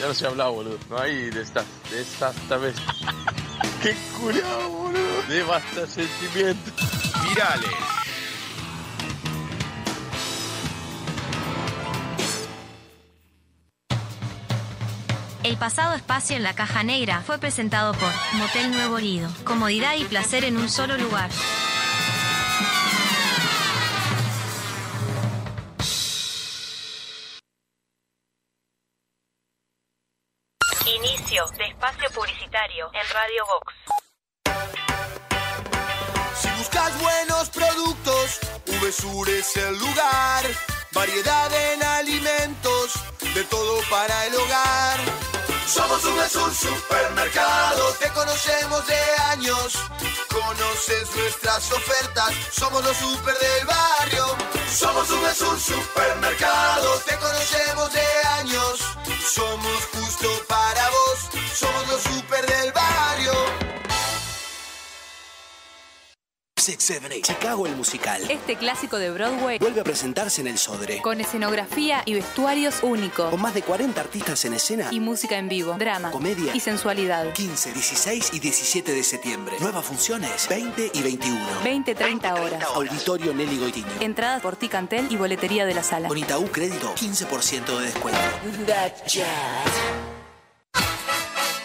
Ya no se ha hablado, boludo. No hay desa- desabastecimiento. Qué culiado, boludo. Desabastecimiento. Virales. El pasado espacio en la caja negra fue presentado por Motel Nuevo Lido. Comodidad y placer en un solo lugar. En Radio Vox. Si buscas buenos productos, VSUR es el lugar. Variedad en alimentos, de todo para el hogar. Somos VSUR Supermercado, te conocemos de años. Conoces nuestras ofertas, somos los super del barrio. Somos VSUR Supermercado, te conocemos de años. Somos justo para vos, somos los super del barrio. 678. Chicago el musical. Este clásico de Broadway Vuelve a presentarse en el Sodre. con escenografía y vestuarios únicos Con más de 40 artistas en escena. y música en vivo, drama Comedia. y sensualidad. 15, 16 y 17 de septiembre. Nuevas funciones 20 y 21. 20-30 horas. Auditorio Nelly Goitiño. Entradas por Ticantel y boletería de la sala. Con Itaú Crédito, 15% de descuento.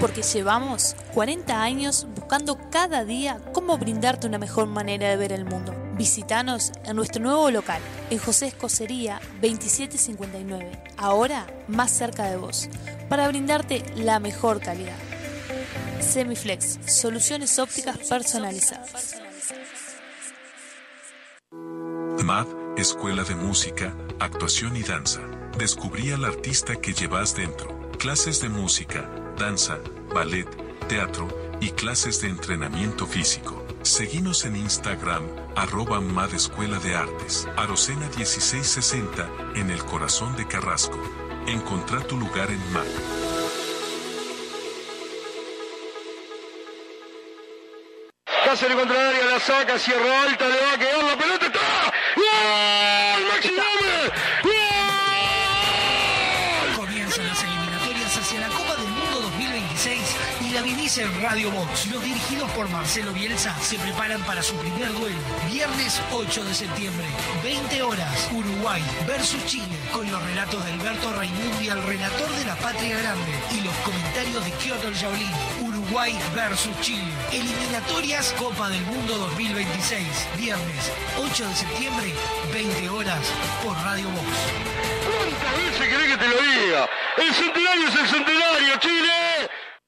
Porque llevamos 40 años buscando cada día cómo brindarte una mejor manera de ver el mundo. Visítanos en nuestro nuevo local, en José Escocería 2759, ahora más cerca de vos, para brindarte la mejor calidad. Semiflex, soluciones ópticas personalizadas. MAD, Escuela de Música, Actuación y Danza. Descubrí al artista que llevas dentro. Clases de música, danza, ballet, teatro y clases de entrenamiento físico. Seguinos en Instagram, arroba MAD Escuela de Artes, Arocena 1660, en el corazón de Carrasco. Encontrá tu lugar en MAD. Cáceres contra el área, la saca, cierra alta, le va a quedar la pelota. Vivís en Radio Box. Los dirigidos por Marcelo Bielsa se preparan para su primer duelo. Viernes 8 de septiembre, 20 horas, Uruguay versus Chile, con los relatos de Alberto Raimundi, el relator de la Patria Grande, y los comentarios de Kyoto Yaolin. Uruguay versus Chile. Eliminatorias Copa del Mundo 2026. Viernes 8 de septiembre, 20 horas, por Radio Box. ¿Cuántas veces querés que te lo diga? El centenario es el centenario, Chile.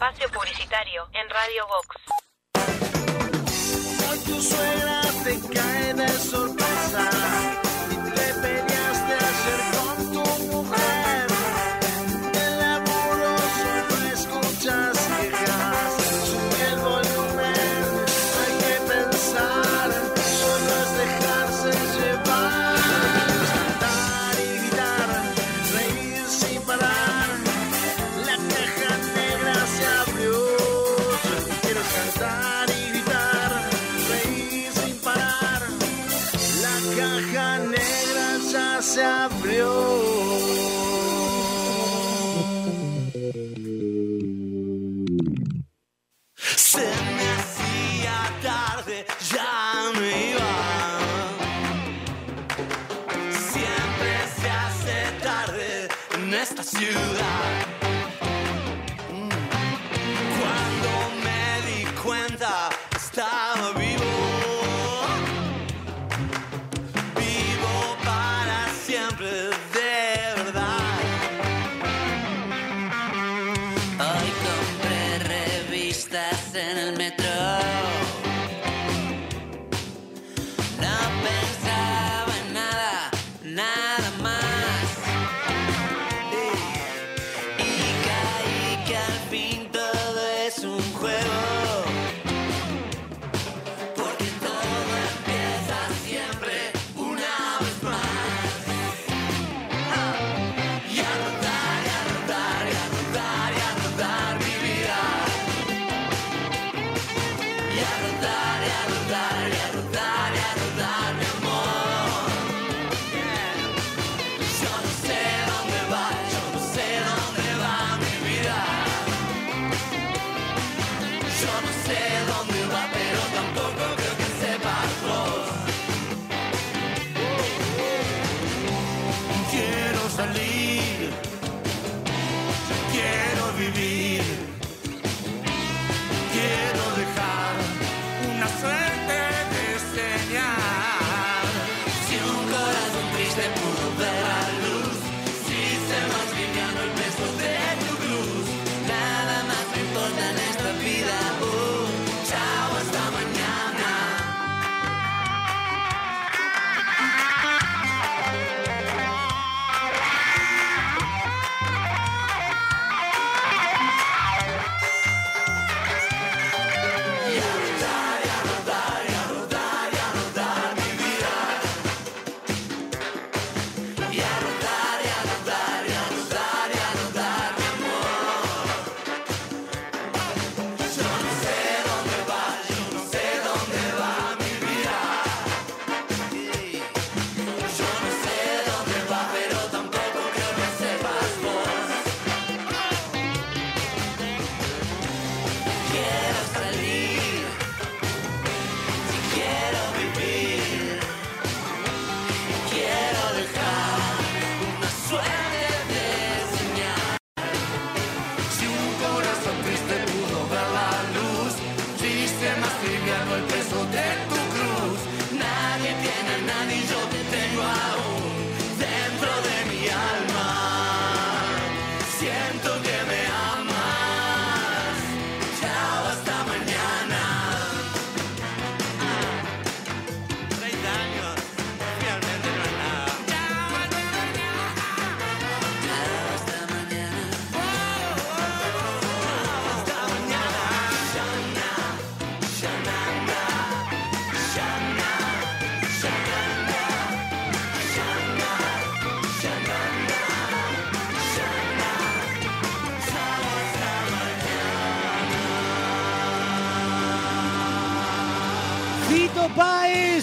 Espacio publicitario en Radio Vox. Hoy tu suegra te cae de sorpresa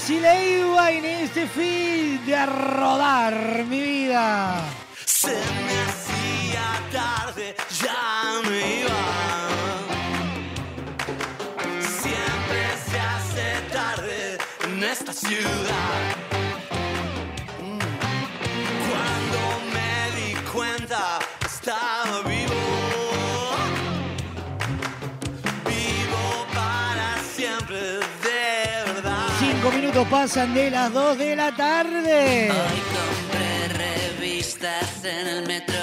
Iba en este fin de rodar mi vida. Se me hacía tarde, ya me iba. Siempre se hace tarde en esta ciudad. Minutos pasan de las 2 de la tarde. Compré revistas en el metro.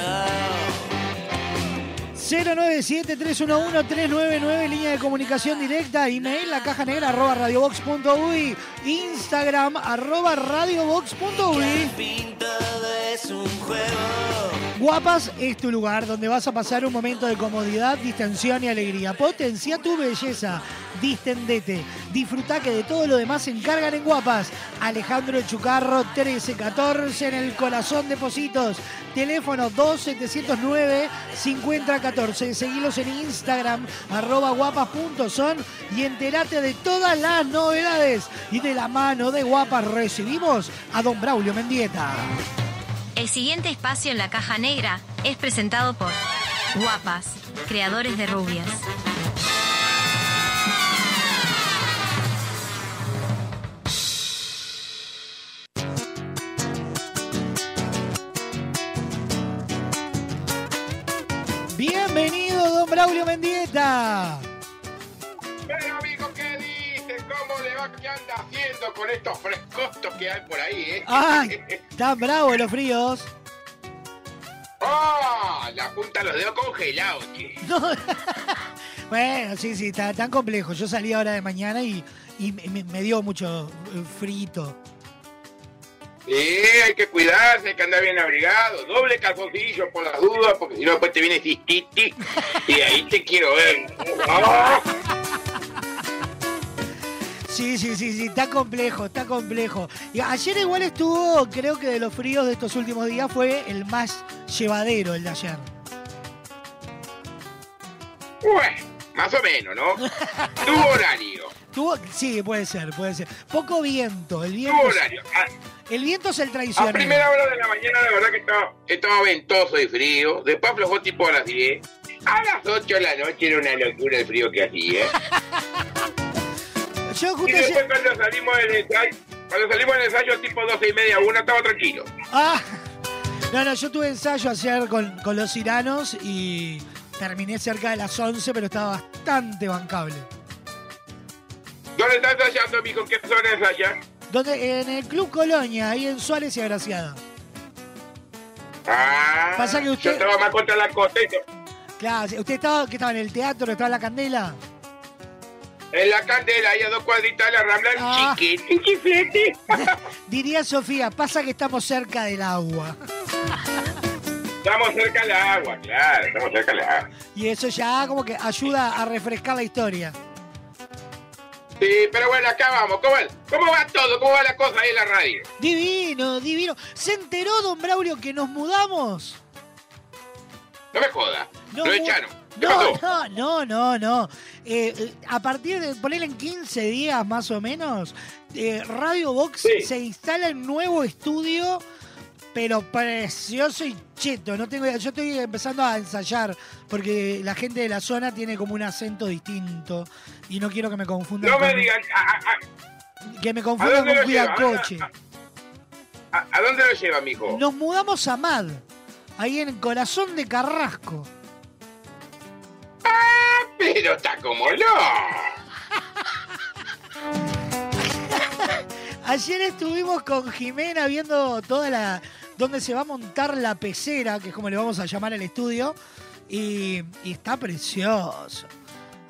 097-311-399, línea de comunicación directa, email, la caja negra, arroba radiobox.uy, Instagram, arroba radiobox.uy. Es un juego. Guapas es tu lugar donde vas a pasar un momento de comodidad, distensión y alegría. Potencia tu belleza, distendete. Disfruta que de todo lo demás se encargan en Guapas. Alejandro Chucarro 1314 en el corazón de Positos. Teléfono 2709-5014. Seguilos en Instagram, arroba guapas.son y entérate de todas las novedades. Y de la mano de Guapas recibimos a don Braulio Mendieta. El siguiente espacio en la caja negra es presentado por Guapas, creadores de rubias. Bienvenido, don Braulio Mendieta. ¿Cómo le va? ¿Qué anda haciendo con estos frescostos que hay por ahí, eh? ¡Ay! Están bravos los fríos. ¡Oh! La punta los dedos congelados, che. Bueno, sí, sí, está tan complejo. Yo salí ahora de mañana y, y me, me dio mucho eh, frito. Sí, hay que cuidarse, hay que andar bien abrigado. Doble calzoncillo por las dudas, porque si no después te viene cistiti y ahí te quiero ver. ¡Ah! Sí, sí, sí, sí, está complejo, está complejo. Y ayer igual estuvo, creo que de los fríos de estos últimos días fue el más llevadero el de ayer. Bueno, más o menos, ¿no? Tuvo horario. Tuvo, sí, puede ser, puede ser. Poco viento, el viento. Tuvo horario. A, El viento es el a traicionero. primera hora de la mañana, la verdad que estaba, estaba ventoso y frío. Después aflojó tipo a las 10. A las 8 de la noche era una locura el frío que hacía. Yo Y justo después cuando salimos del ensayo, cuando salimos del ensayo tipo 12 y media, una, estaba tranquilo. Ah, no, no, yo tuve ensayo ayer con, con los iranos y terminé cerca de las 11, pero estaba bastante bancable. ¿Dónde estás ensayando, amigo? ¿Qué zona ensaya? Donde, en el Club Colonia, ahí en Suárez y Agraciada. Ah, Pasa que yo usted- estaba más contra la costa. Claro, ¿usted estaba, que estaba en el teatro, estaba en la candela? En la candela, ahí a dos cuadritas de la Rambla, Ah. chiquitín, chiflete. Diría Sofía, pasa que estamos cerca del agua. Estamos cerca del agua, claro, estamos cerca del agua. Y eso ya como que ayuda a refrescar la historia. Sí, pero bueno, acá vamos. ¿Cómo, ¿Cómo va todo? ¿Cómo va la cosa ahí en la radio? Divino, divino. ¿Se enteró, don Braulio, que nos mudamos? No me jodas. No, Lo echaron. ¿Qué No, no, no, no, no. Eh, eh, a partir de ponerle en 15 días más o menos, eh, Radio Box se instala en nuevo estudio, pero precioso y cheto. No tengo, yo estoy empezando a ensayar porque la gente de la zona tiene como un acento distinto y no quiero que me confundan. No me digan. ¿A, a- que me ¿A confundan con? Cuidacoche. a- a- a dónde lo lleva, mijo? Nos mudamos a Mad, ahí en el corazón de Carrasco. Pero está como no. Ayer estuvimos con Jimena viendo toda la donde se va a montar la pecera, que es como le vamos a llamar al estudio, y, y está precioso.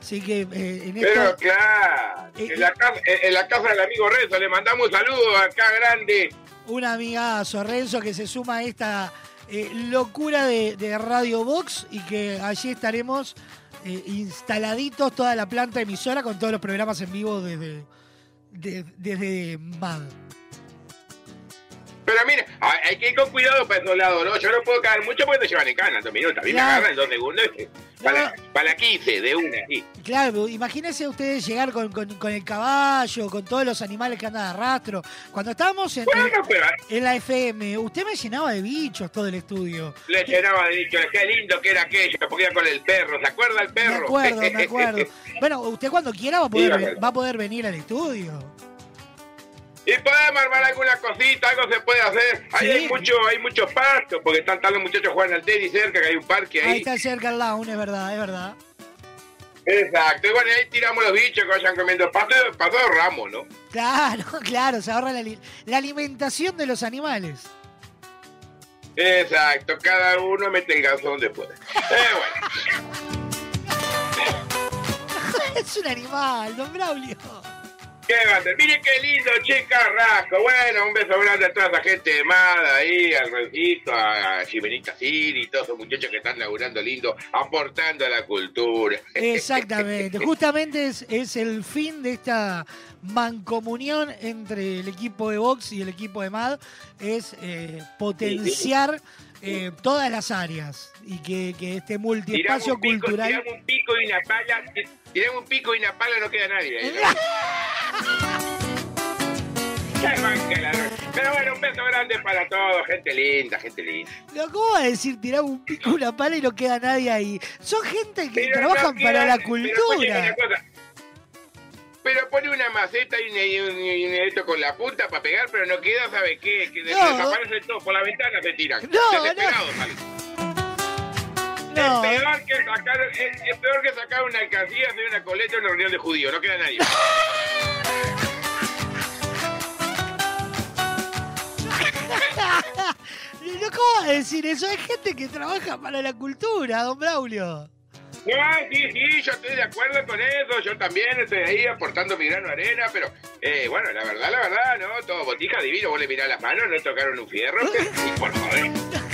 Así que eh, en Pero esto... claro, en la, casa, en la casa del amigo Renzo le mandamos saludos acá grande. un amigazo, Renzo, que se suma a esta eh, locura de, de Radio Box y que allí estaremos eh, instaladitos toda la planta emisora con todos los programas en vivo desde, de- desde MAD. Pero mira, hay que ir con cuidado para esos lados, ¿no? Yo no puedo caer mucho porque te llevan en cana, dos minutos. A mí me agarran dos segundos. Para, la- para la 15, de una, sí. Claro, imagínense ustedes llegar con, con- con el caballo, con todos los animales que andan a rastro. Cuando estábamos en, Bueno, pero en la FM, usted me llenaba de bichos todo el estudio. le llenaba de dicho, qué lindo que era aquello, porque iba con el perro, ¿se acuerda el Me perro? acuerdo, me acuerdo. Bueno, usted cuando quiera va a poder, va a poder venir al estudio. Y podemos armar alguna cosita, algo se puede hacer. Ahí Sí. hay mucho, hay muchos pastos, porque están los muchachos jugando al tenis cerca, que hay un parque Ahí ahí. está cerca el lawn, es verdad, es verdad. Exacto, y bueno, ahí tiramos los bichos que vayan comiendo pasto, pasto de ramo, ¿no? Claro, claro, se ahorra la, la alimentación de los animales. Exacto, cada uno mete el ganso donde puede. Eh, bueno. es un animal, don Braulio. Qué grande. Mire qué lindo, che, Carrasco. Bueno, un beso grande a toda esa gente de MADA ahí, al Rencito, a Jimenita Siri y todos esos muchachos que están laburando lindo, aportando a la cultura. Exactamente, justamente es, es el fin de esta mancomunión entre el equipo de box y el equipo de MAD, es eh, potenciar eh, todas las áreas y que, que este multiespacio cultural... tiramos un pico y una pala, ti- tiramos un pico y una pala, no queda nadie. ahí, ¿no? Pero bueno, un beso grande para todos, gente linda, gente linda. ¿Cómo va a decir tirar un pico, una pala y no queda nadie ahí? Son gente que Pero trabajan no para la cultura. Pero pone una maceta y un, y un- y esto con la punta para pegar, pero no queda, ¿sabe qué? Que No. desaparece todo, por la ventana se tiran. No, sale. No. Es, peor que sacar, es, es peor que sacar una alcancía, hacer una coleta en una reunión de judíos, no queda nadie. No, ¿Cómo va a decir eso? Hay gente que trabaja para la cultura, don Braulio. No, sí, sí, yo estoy de acuerdo con eso, yo también estoy ahí aportando mi grano de arena, pero eh, bueno, la verdad, la verdad, ¿no? Todo botija divino, vos le mirás las manos, no tocaron un fierro, y por joder.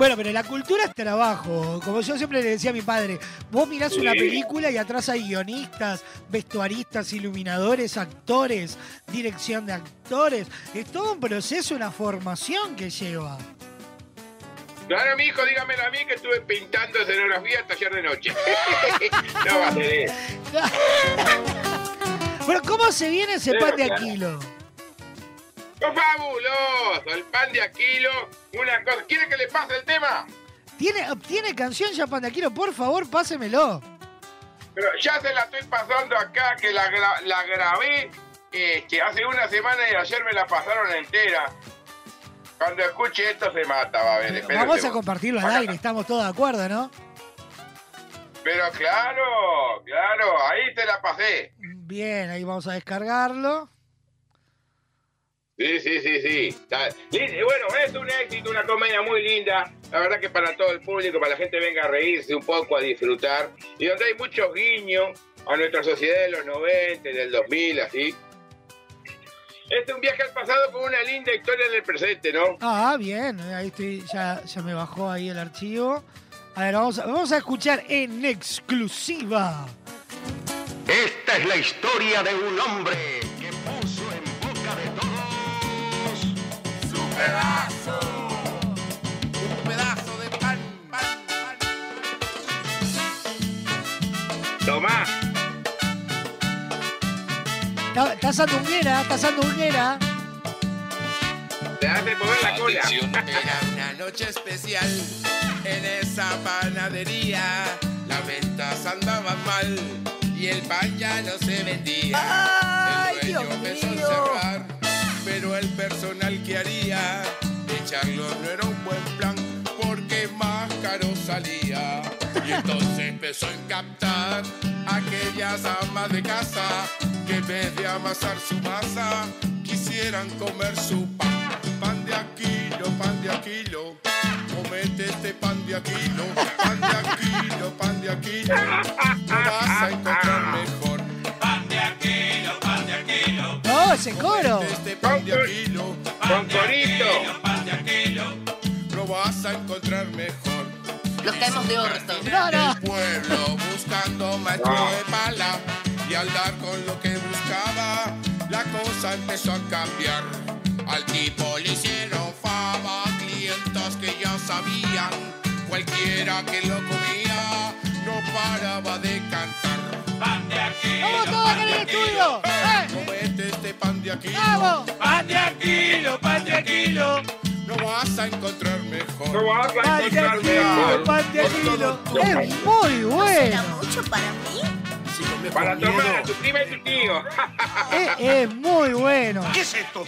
Bueno, pero la cultura es trabajo. Como yo siempre le decía a mi padre, vos mirás una película y atrás hay guionistas, vestuaristas, iluminadores, actores, dirección de actores. Es todo un proceso, una formación que lleva. Claro, mi hijo, dígamelo a mí que estuve pintando escenografía hasta ayer de noche. no va a ser. Pero ¿cómo se viene ese Pero pan de. Aquilo? ¡Oh, ¡Fabuloso! El pan de Aquilo, una cosa. ¿Quiere que le pase el tema? ¿Tiene, ¿Tiene canción ya pan de Aquilo? Por favor, pásemelo. Pero ya se la estoy pasando acá, que la, la grabé este, hace una semana y ayer me la pasaron entera. Cuando escuche esto se mata, va a ver. Vamos a compartirlo al aire, estamos todos de acuerdo, ¿no? Pero claro, claro, ahí te la pasé. Bien, ahí vamos a descargarlo. Sí, sí, sí, sí. Está- Lindo, y Bueno, es un éxito, una comedia muy linda. La verdad que para todo el público, para la gente venga a reírse un poco, a disfrutar. Y donde hay muchos guiños a nuestra sociedad de los 90, del 2000, así. Este es un viaje al pasado con una linda historia en el presente, ¿no? Ah, bien, ahí estoy, ya, ya me bajó ahí el archivo. A ver, vamos a, vamos a escuchar en exclusiva. Esta es la historia de un hombre que puso en boca de todos Tomá. Está, está sandunguera, está sandunguera. Te hace mover la cola. Era una noche especial en esa panadería. Las ventas andaban mal y el pan ya no se vendía. el dueño empezó a cerrar, pero el personal que haría echarlo no era un buen plan porque más caro salía. Y entonces empezó a captar aquellas amas de casa que en vez de amasar su masa quisieran comer su pan. a kilo. Comete este pan de a kilo, pan de a kilo, pan de a kilo. No vas a encontrar mejor. No, ese coro. Este pan de a kilo, Con corito. pan de a kilo. No vas a encontrar mejor. Los caemos de orto. No, no. El pueblo buscando maestro de pala y al dar con lo que buscaba, la cosa empezó a cambiar. Al tipo le hicieron fama, clientas que ya sabían, cualquiera que lo comía no paraba de cantar. Pan de aquí, ¡Vamos todos en el estudio! ¡Eh! comete este pan de aquí. ¡Vamos! Pan de aquilo, pan de aquilo. No vas a encontrar mejor. No vas a Pan de encontrar aquilo, mejor. pan de aquilo. Es muy bueno. mucho para mí? Para tu hermana, tu prima y tu tío. Es, es muy bueno. ¿Qué es esto?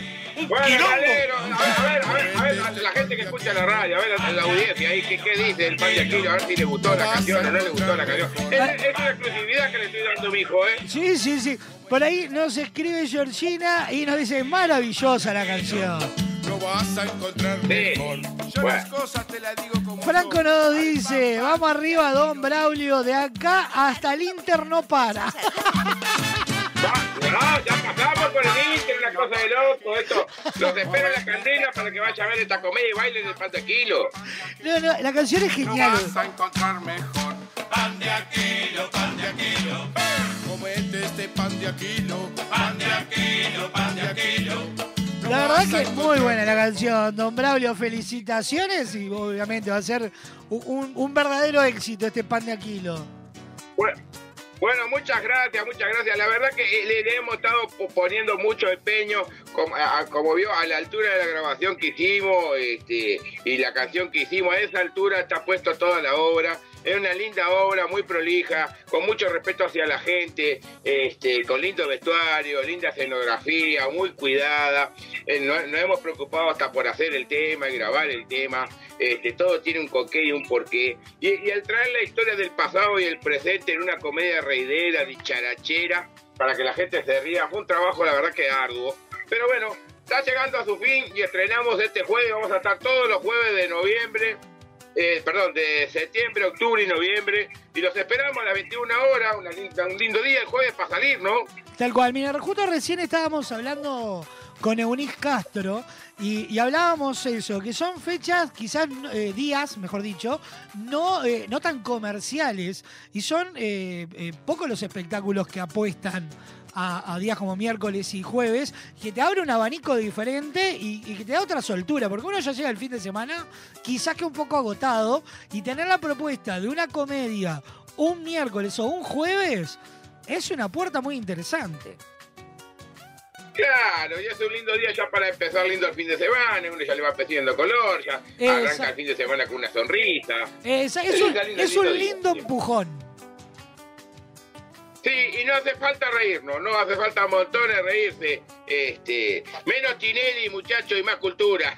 Bueno, Valero, a ver, a ver, a ver, a ver, a la gente que escucha la radio, a ver a la audiencia ahí, ¿qué, qué dice el pan de Aquilo? A ver si le gustó la canción o no le gustó la canción. Es, es una exclusividad que le estoy dando a mi hijo, ¿eh? Sí, sí, sí. Por ahí nos escribe Georgina y nos dice maravillosa la canción. No vas a encontrar mejor. Yo Bueno. las cosas te las digo como Franco nos dice, vamos arriba, don Braulio, de acá hasta el Inter no para. No, ya pasamos por el Inter, una cosa de loco, esto. Los espero en la candela para que vaya a ver esta comedia y bailen el pan de Aquilo. No, no, la canción es No genial. vas a encontrar mejor. Pan de aquilo, pan de aquilo. Comete este pan de aquilo. Pan de aquilo, pan de aquilo. La verdad que es muy buena la canción, don Braulio, felicitaciones y obviamente va a ser un, verdadero éxito este pan de Aquilo. Bueno, bueno, muchas gracias, muchas gracias. La verdad que eh, le, le hemos estado po- poniendo mucho empeño, como, a- a- como vio, a la altura de la grabación que hicimos este, y la canción que hicimos. A esa altura está puesto toda la obra. Es una linda obra, muy prolija, con mucho respeto hacia la gente, este, con lindo vestuario, linda escenografía, muy cuidada. Eh, no- nos, hemos preocupado hasta por hacer el tema y grabar el tema. Este, todo tiene un coqué y un porqué. Y, y al traer la historia del pasado y el presente en una comedia reidera, dicharachera, para que la gente se ría, fue un trabajo, la verdad, que arduo. Pero bueno, está llegando a su fin y estrenamos este jueves. Vamos a estar todos los jueves de noviembre, eh, perdón, de septiembre, octubre y noviembre. Y los esperamos a las 21 horas, un lindo día el jueves para salir, ¿no? Tal cual, mira, justo recién estábamos hablando con Eunice Castro y, hablábamos eso, que son fechas, quizás eh, días, mejor dicho, no, eh, no tan comerciales y son pocos los espectáculos que apuestan a, a días como miércoles y jueves, que te abre un abanico diferente y, y que te da otra soltura, porque uno ya llega el fin de semana quizás que un poco agotado y tener la propuesta de una comedia un miércoles o un jueves es una puerta muy interesante. Claro, y es un lindo día ya para empezar lindo el fin de semana, uno ya le va pidiendo color, ya arranca Esa- el fin de semana con una sonrisa. Es, es un, es lindo empujón. Sí, y no hace falta reírnos, no hace falta montones reírse. Este, menos Tinelli, muchacho, y más cultura.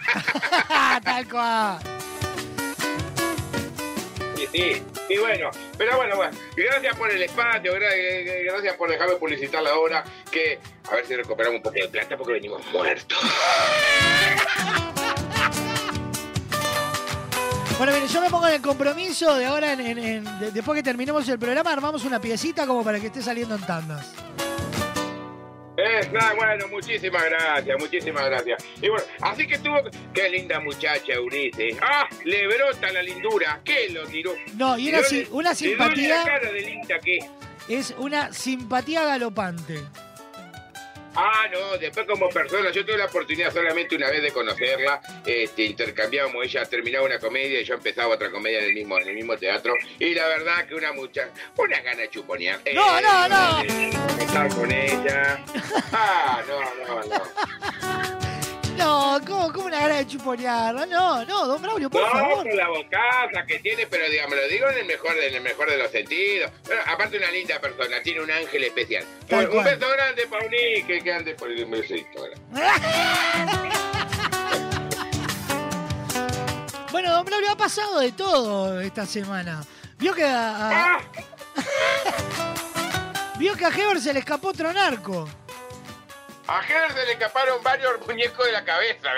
Tal cual. Sí, sí. Y bueno, pero bueno, bueno, gracias por el espacio, eh, gracias por dejarme publicitar la obra, que a ver si recuperamos un poco de plata porque venimos muertos. Bueno, mire, yo me pongo en el compromiso de ahora, en, en- en- de- después que terminemos el programa, armamos una piecita como para que esté saliendo en tandas. Eh, nada, bueno, muchísimas gracias, muchísimas gracias. Y bueno, así que tuvo... Qué linda muchacha, Eunice. ¡Ah! Le brota la lindura. ¿Qué lo tiró? No, y duele- una duele la simpatía cara de linda que... es una simpatía galopante. Ah, no, después como persona, yo tuve la oportunidad solamente una vez de conocerla, este, intercambiamos, ella terminaba una comedia y yo empezaba otra comedia en el mismo, en el mismo teatro, y la verdad que una mucha, una gana de chuponear. No, no, no. de Estar con ella. Ah, no, no, no. No, ¿cómo, cómo una gana de chuponear? No, no, don Braulio, por no, favor. la bocaza que tiene, pero digamos, lo digo en el mejor, en el mejor de los sentidos. Bueno, aparte una linda persona, tiene un ángel especial. Tal un cual. beso grande, Pauni, que, que ande por el besito. Bueno, don Braulio, ha pasado de todo esta semana. Vio que a, a- Vio que a Heber se le escapó otro narco. A Ger se le escaparon varios muñecos de la cabeza.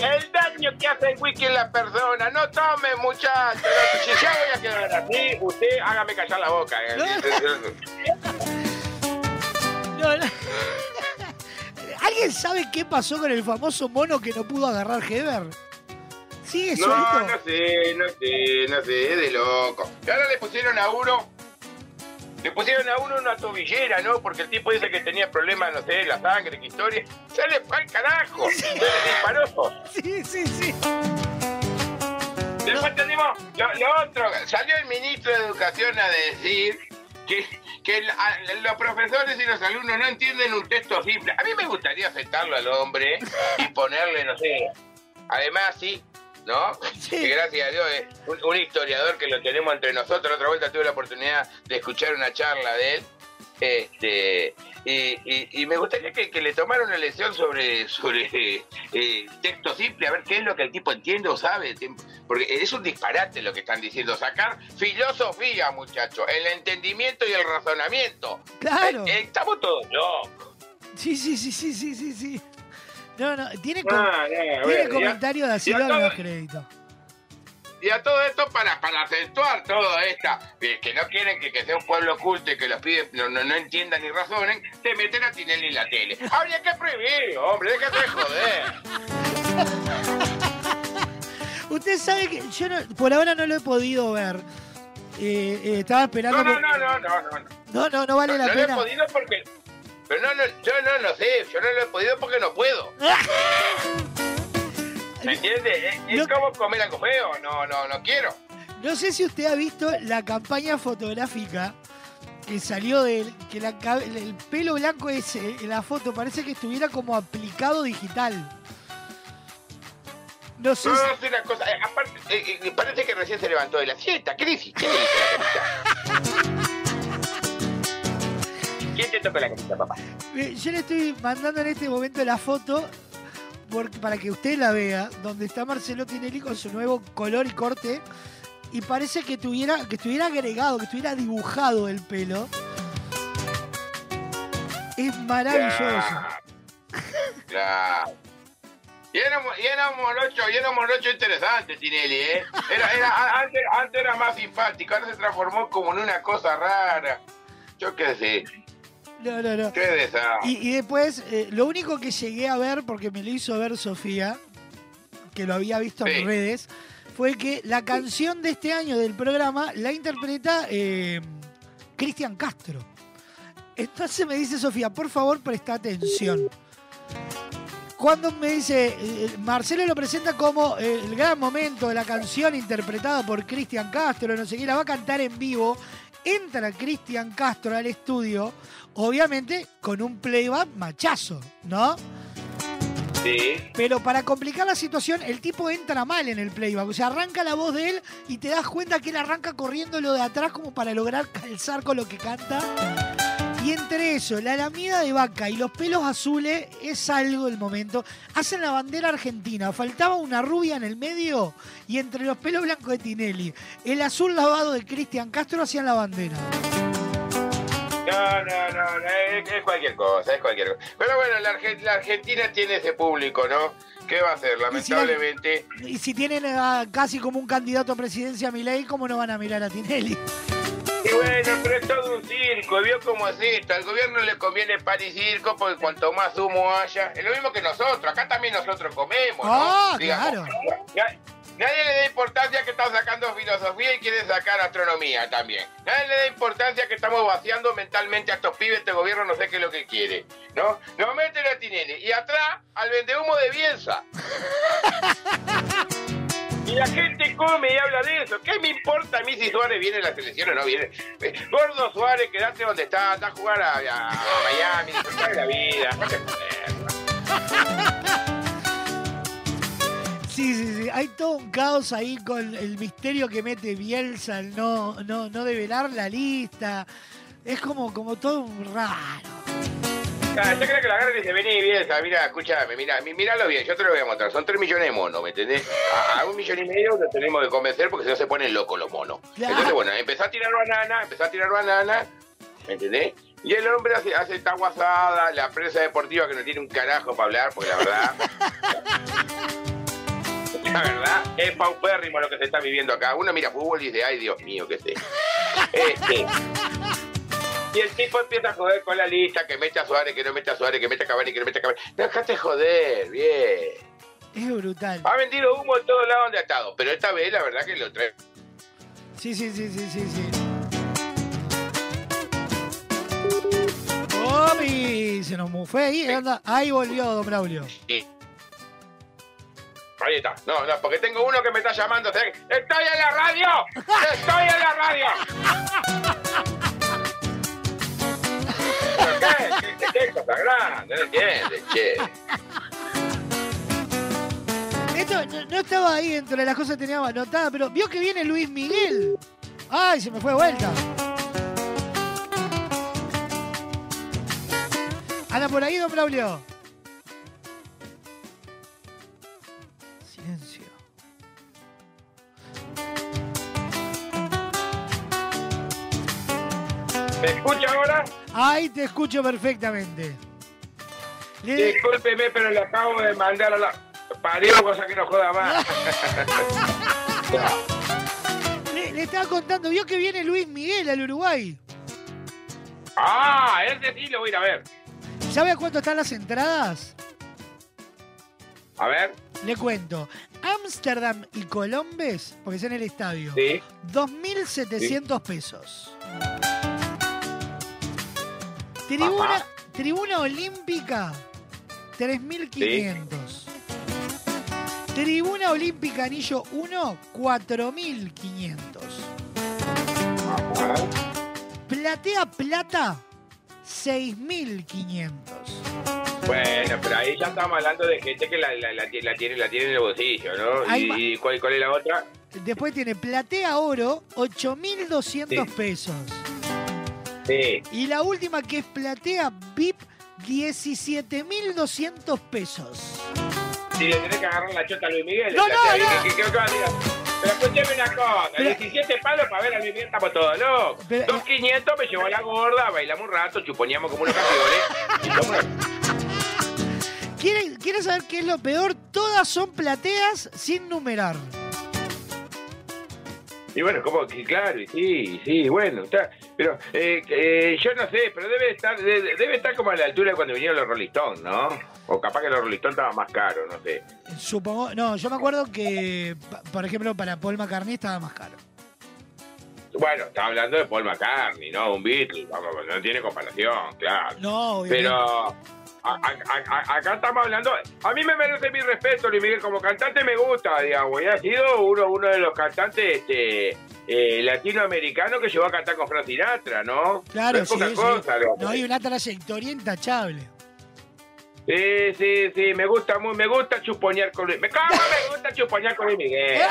el daño que hace el whisky en la persona. No tome, muchachos. Si ya voy a quedar así, usted hágame callar la boca. eh. No, no. ¿Alguien sabe qué pasó con el famoso mono que no pudo agarrar Heber? ¿Sigue No, suelto? no sé, no sé, no sé, es de loco. Y ahora le pusieron a uno, le pusieron a uno una tobillera, ¿no? Porque el tipo dice que tenía problemas, no sé, la sangre, qué historia. Se le fue al carajo, se le disparó. Sí, sí, sí. Después tenemos lo, lo otro, salió el ministro de Educación a decir que, que la- los profesores y los alumnos no entienden un texto simple. A mí me gustaría sentarlo al hombre y ponerle, no sé, además sí, ¿no? Que gracias a Dios es un, un historiador que lo tenemos entre nosotros. La otra vuelta tuve la oportunidad de escuchar una charla de él. Este, y, y- y me gustaría que, que le tomara una lección sobre, sobre eh, texto simple, a ver qué es lo que el tipo entiende o sabe. Porque es un disparate lo que están diciendo. Sacar filosofía, muchachos. El entendimiento y el razonamiento. Claro. Eh, eh, estamos todos locos. Sí, sí, sí, sí, sí, sí, sí. No, no, tiene, com- Ah, no, tiene de asilo todo- los créditos. Y a todo esto para, para acentuar toda esta, eh, que no quieren que, que sea un pueblo oculto y que los pibes no, no, no entiendan ni razonen, te meten a Tinelli en la tele. Habría que prohibir, hombre, déjate de joder. Usted sabe que yo no- por ahora no lo he podido ver. Eh, eh, estaba esperando. No, no, por- no, no, no, no. no, no, no vale No, la no lo he pena. podido porque... Pero no, no, yo no lo sé, yo no lo he podido porque no puedo. ¿Me entiendes? Es, es como comer algo feo, no, no, no quiero. No sé si usted ha visto la campaña fotográfica que salió del que la ca- el pelo blanco ese en la foto parece que estuviera como aplicado digital. No sé No, si- es una cosa, eh, aparte, eh, eh, parece que recién se levantó de la siesta. ¿Qué dices? ¿Qué dices? ¿Quién te toca la camisa, papá? Eh, Yo le estoy mandando en este momento la foto porque, para que usted la vea, donde está Marcelo Tinelli con su nuevo color y corte. Y parece que tuviera, que estuviera agregado, que estuviera dibujado el pelo. Es maravilloso. Claro. Y era, y era un morocho, y era un morocho interesante, Tinelli, ¿eh? Era, era, antes, antes era más simpático, ahora se transformó como en una cosa rara. Yo qué sé, No, no, no. qué. Y, y después, eh, lo único que llegué a ver, porque me lo hizo ver Sofía, que lo había visto en Sí. redes, fue que la canción de este año del programa la interpreta eh, Cristian Castro. Entonces me dice Sofía, por favor, presta atención. Cuando me dice, eh, Marcelo lo presenta como eh, el gran momento de la canción interpretada por Cristian Castro, no sé qué, la va a cantar en vivo. Entra Cristian Castro al estudio, obviamente con un playback machazo, ¿no? Sí. Pero para complicar la situación, el tipo entra mal en el playback. O sea, arranca la voz de él y te das cuenta que él arranca corriendo lo de atrás como para lograr calzar con lo que canta. Y entre eso, la lamida de vaca y los pelos azules es algo del momento. Hacen la bandera argentina. Faltaba una rubia en el medio y entre los pelos blancos de Tinelli, el azul lavado de Cristian Castro hacían la bandera. No, no, no, no, es, es cualquier cosa, es cualquier cosa. Pero bueno, la, Arge- la Argentina tiene ese público, ¿no? ¿Qué va a hacer? Lamentablemente. Y si tienen a casi como un candidato a presidencia a Milei, ¿cómo no van a mirar a Tinelli? Y bueno, pero es todo un circo, ¿vio cómo es esto? Al gobierno le conviene pan y circo porque cuanto más humo haya, es lo mismo que nosotros, acá también nosotros comemos, ¿no? Ah, Digamos, claro. Nadie le da importancia que están sacando filosofía y quieren sacar astronomía también. Nadie le da importancia que estamos vaciando mentalmente a estos pibes, este gobierno no sé qué es lo que quiere, ¿no? Nos meten a Tinelli y atrás al vendehumo de Bielsa. Y la gente come y habla de eso. ¿Qué me importa a mí si Suárez viene a la selección o no viene? Eh, Gordo Suárez, quedate donde está, anda a jugar a, Miami, la vida. Sí, sí, sí. Hay todo un caos ahí con el misterio que mete Bielsa al no, no, no develar la lista. Es como, como todo un raro. Ah, yo creo que la agarra y dice, vení, Bielsa, mira, escúchame, mira, mí- míralo bien, yo te lo voy a mostrar. Son 3 millones de monos, ¿me entendés? A, a un millón y medio lo tenemos que convencer porque si no se ponen locos los monos. Claro. Entonces, bueno, empezó a tirar banana, empezó a tirar banana, ¿me entendés? Y el hombre hace, hace esta guasada, la prensa deportiva que no tiene un carajo para hablar, porque la verdad. la verdad, es paupérrimo lo que se está viviendo acá. Uno mira fútbol y dice, ay Dios mío, qué sé. Este. Y el tipo empieza a joder con la lista, que mete a Suárez, que no mete a Suárez, que mete a Cavani, que no mete a Cavani. Déjate joder, bien. Es brutal. Ha vendido humo en todos lados donde ha estado, pero esta vez la verdad que lo trae. Sí, sí, sí, sí, sí, sí. ¡Omi! Se nos fue ahí, anda. Ahí volvió Don Braulio. Sí. Ahí está. No, no, porque tengo uno que me está llamando. ¡Estoy en la radio! ¡Estoy en la radio! ¿Pero qué? ¿Qué, cosa grande? Entiendes. Esto no, estaba ahí entre las cosas que teníamos anotadas, pero vio que viene Luis Miguel. ¡Ay, se me fue de vuelta! Anda por ahí, Don Braulio. ¿Me escucha ahora? Ahí te escucho perfectamente. Le- Discúlpeme, pero le acabo de mandar a la... Parió, cosa que no joda más. Le, le estaba contando, vio que viene Luis Miguel al Uruguay. ah, ese sí lo voy a ir a ver. ¿Sabe a cuánto están las entradas? A ver. Le cuento. Ámsterdam y Colombes, porque es en el estadio. Sí. 2.700 pesos. Tribuna, tribuna olímpica, 3.500. Tribuna olímpica anillo 1, 4.500. Platea plata, 6.500. Bueno, pero ahí ya estamos hablando de gente que la, la- la ti- la tiene, la tiene en el bolsillo, ¿no? ¿Y, va. y cuál, cuál es la otra? Después tiene platea oro, 8.200 Sí. pesos. Sí. Y la última que es platea VIP, 17.200 pesos. Si le tenés que agarrar la chota a Luis Miguel. No, no, no. que- que- que-. Pero escúcheme una cosa, Pero- 17 palos para ver a Luis Miguel, estamos todos locos. Pero- 2.500 me llevó a la gorda, bailamos un rato, chuponíamos como unos campeones. y tomamos- ¿Quiere, quiere saber qué es lo peor? Todas son plateas sin numerar. Y bueno, como que claro, y sí, sí, bueno, está, pero eh, eh, yo no sé, pero debe estar de- debe estar como a la altura de cuando vinieron los Rolling Stones, ¿no? O capaz que los Rolling Stones estaban más caros, no sé. Supongo. No, yo me acuerdo que, por ejemplo, para Paul McCartney estaba más caro. Bueno, está hablando de Paul McCartney, ¿no? Un Beatle, vamos, no tiene comparación, claro. No, obviamente. Pero a- a- a- acá estamos hablando. A mí me merece mi respeto, Luis Miguel. Como cantante me gusta, digamos. Y ha sido uno, uno de los cantantes este, eh, latinoamericanos que llegó a cantar con Frank Sinatra, ¿no? Claro, no sí, sí. cosa. No hay una trayectoria intachable. Sí, sí, sí. Me gusta muy, me gusta chuponear con Luis. Me, ¿Cómo me gusta chuponear con Luis Miguel?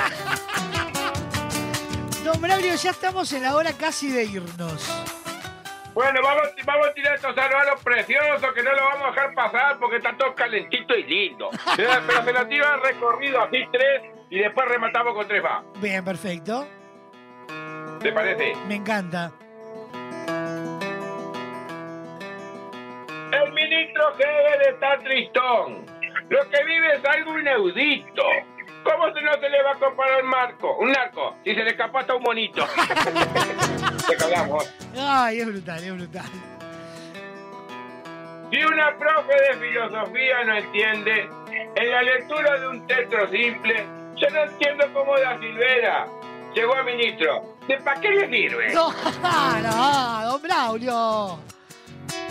Don Braulio, ya estamos en la hora casi de irnos. Bueno, vamos, vamos a tirar estos saludos preciosos que no lo vamos a dejar pasar porque está todo calentito y lindo. Pero se lo tiro al recorrido así tres y después rematamos con tres más. Bien, perfecto. ¿Te parece? Me encanta. El ministro Hegel está tristón. Lo que vive es algo inaudito. ¿Cómo se no se le va a comparar un marco? Un narco, si se le escapó hasta un monito. Te cagamos. Ay, es brutal, es brutal. Si una profe de filosofía no entiende, en la lectura de un texto simple, yo no entiendo cómo da Silvera llegó a ministro. ¿De para qué le sirve? No, no, don Braulio.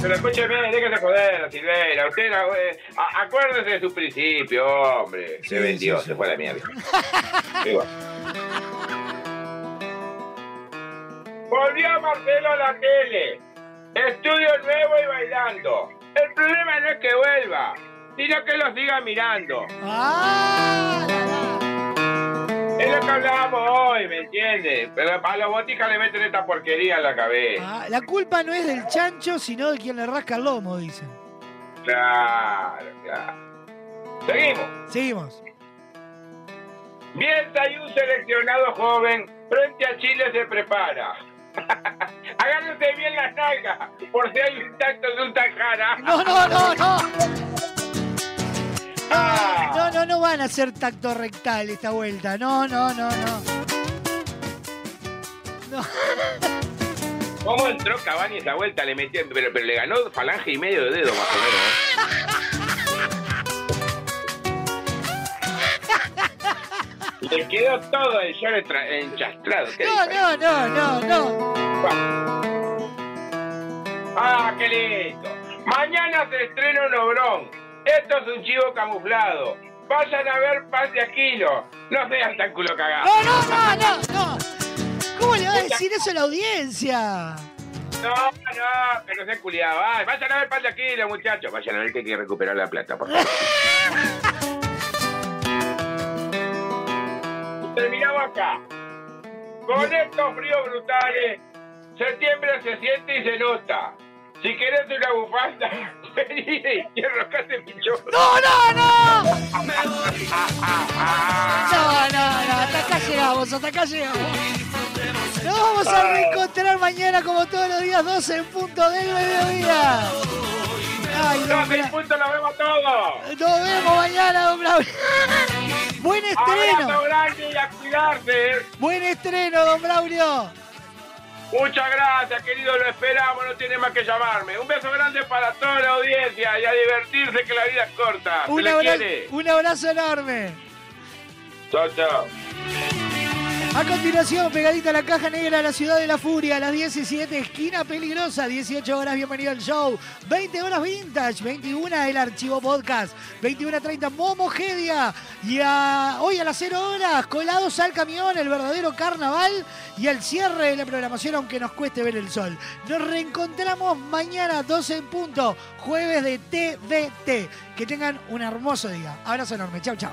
Pero escúcheme, déjese joder, la Silvera. Usted, eh, acuérdese de su principio, hombre. se vendió, se fue a la mierda. Igual. Volvió Marcelo a la tele. Estudio nuevo y bailando. El problema no es que vuelva, sino que lo siga mirando. Ah, Es lo que hablábamos hoy, ¿me entiendes? Pero a los botijas le meten esta porquería en la cabeza. Ah, la culpa no es del chancho, sino de quien le rasca el lomo, dicen. Claro, claro. Seguimos. Seguimos. Bielsa y un seleccionado joven frente a Chile se prepara. Agárrate bien las nalgas, por si hay un tacto de un tajara. No, no, no, no. No, no, no van a hacer tacto rectal esta vuelta. No, no, no, no. ¿Cómo entró Cavani esa vuelta? Le metió, pero, pero le ganó falange y medio de dedo más o menos. Le quedó todo el short enchastrado. ¿Qué No, no, no, no, no. ¡Ah, qué lindo! Mañana se estrena un obrón. Esto es un chivo camuflado. Vayan a ver Paz de Aquilo. No sean tan culo cagados. No, no, no, no, no. ¿Cómo le va a decir eso a la audiencia? No, no, que no sean culiados. Ay, vayan a ver Paz de Aquilo, muchachos. Vayan a ver que hay que recuperar la plata, por favor. Terminamos acá. Con estos fríos brutales, septiembre se siente y se nota. Si querés una bufanda, vení y enroscate pichón. ¡No, no, no! No, no, no, hasta acá llegamos, hasta acá llegamos. Nos vamos a reencontrar mañana como todos los días 12 en punto del mediodía. Ay, don 12 en Bra- punto, nos vemos todos. Nos vemos mañana, don Braulio. Buen Abrazo estreno. grande y a cuidarse. Buen estreno, don Braulio. Muchas gracias, querido, lo esperamos, no tiene más que llamarme. Un beso grande para toda la audiencia y a divertirse que la vida es corta. Un, le abra- quiere. un abrazo enorme. Chao, chao. A continuación, pegadita a la caja negra de la ciudad de la furia, a las 17, esquina peligrosa, 18 horas, bienvenido al show. 20 horas vintage, 21 el archivo podcast, 21.30 Momogedia. Y a- hoy a las 0 horas, colados al camión, el verdadero carnaval y el cierre de la programación, aunque nos cueste ver el sol. Nos reencontramos mañana, 12 en punto, jueves de TVT. Que tengan un hermoso día. Abrazo enorme, chau, chau.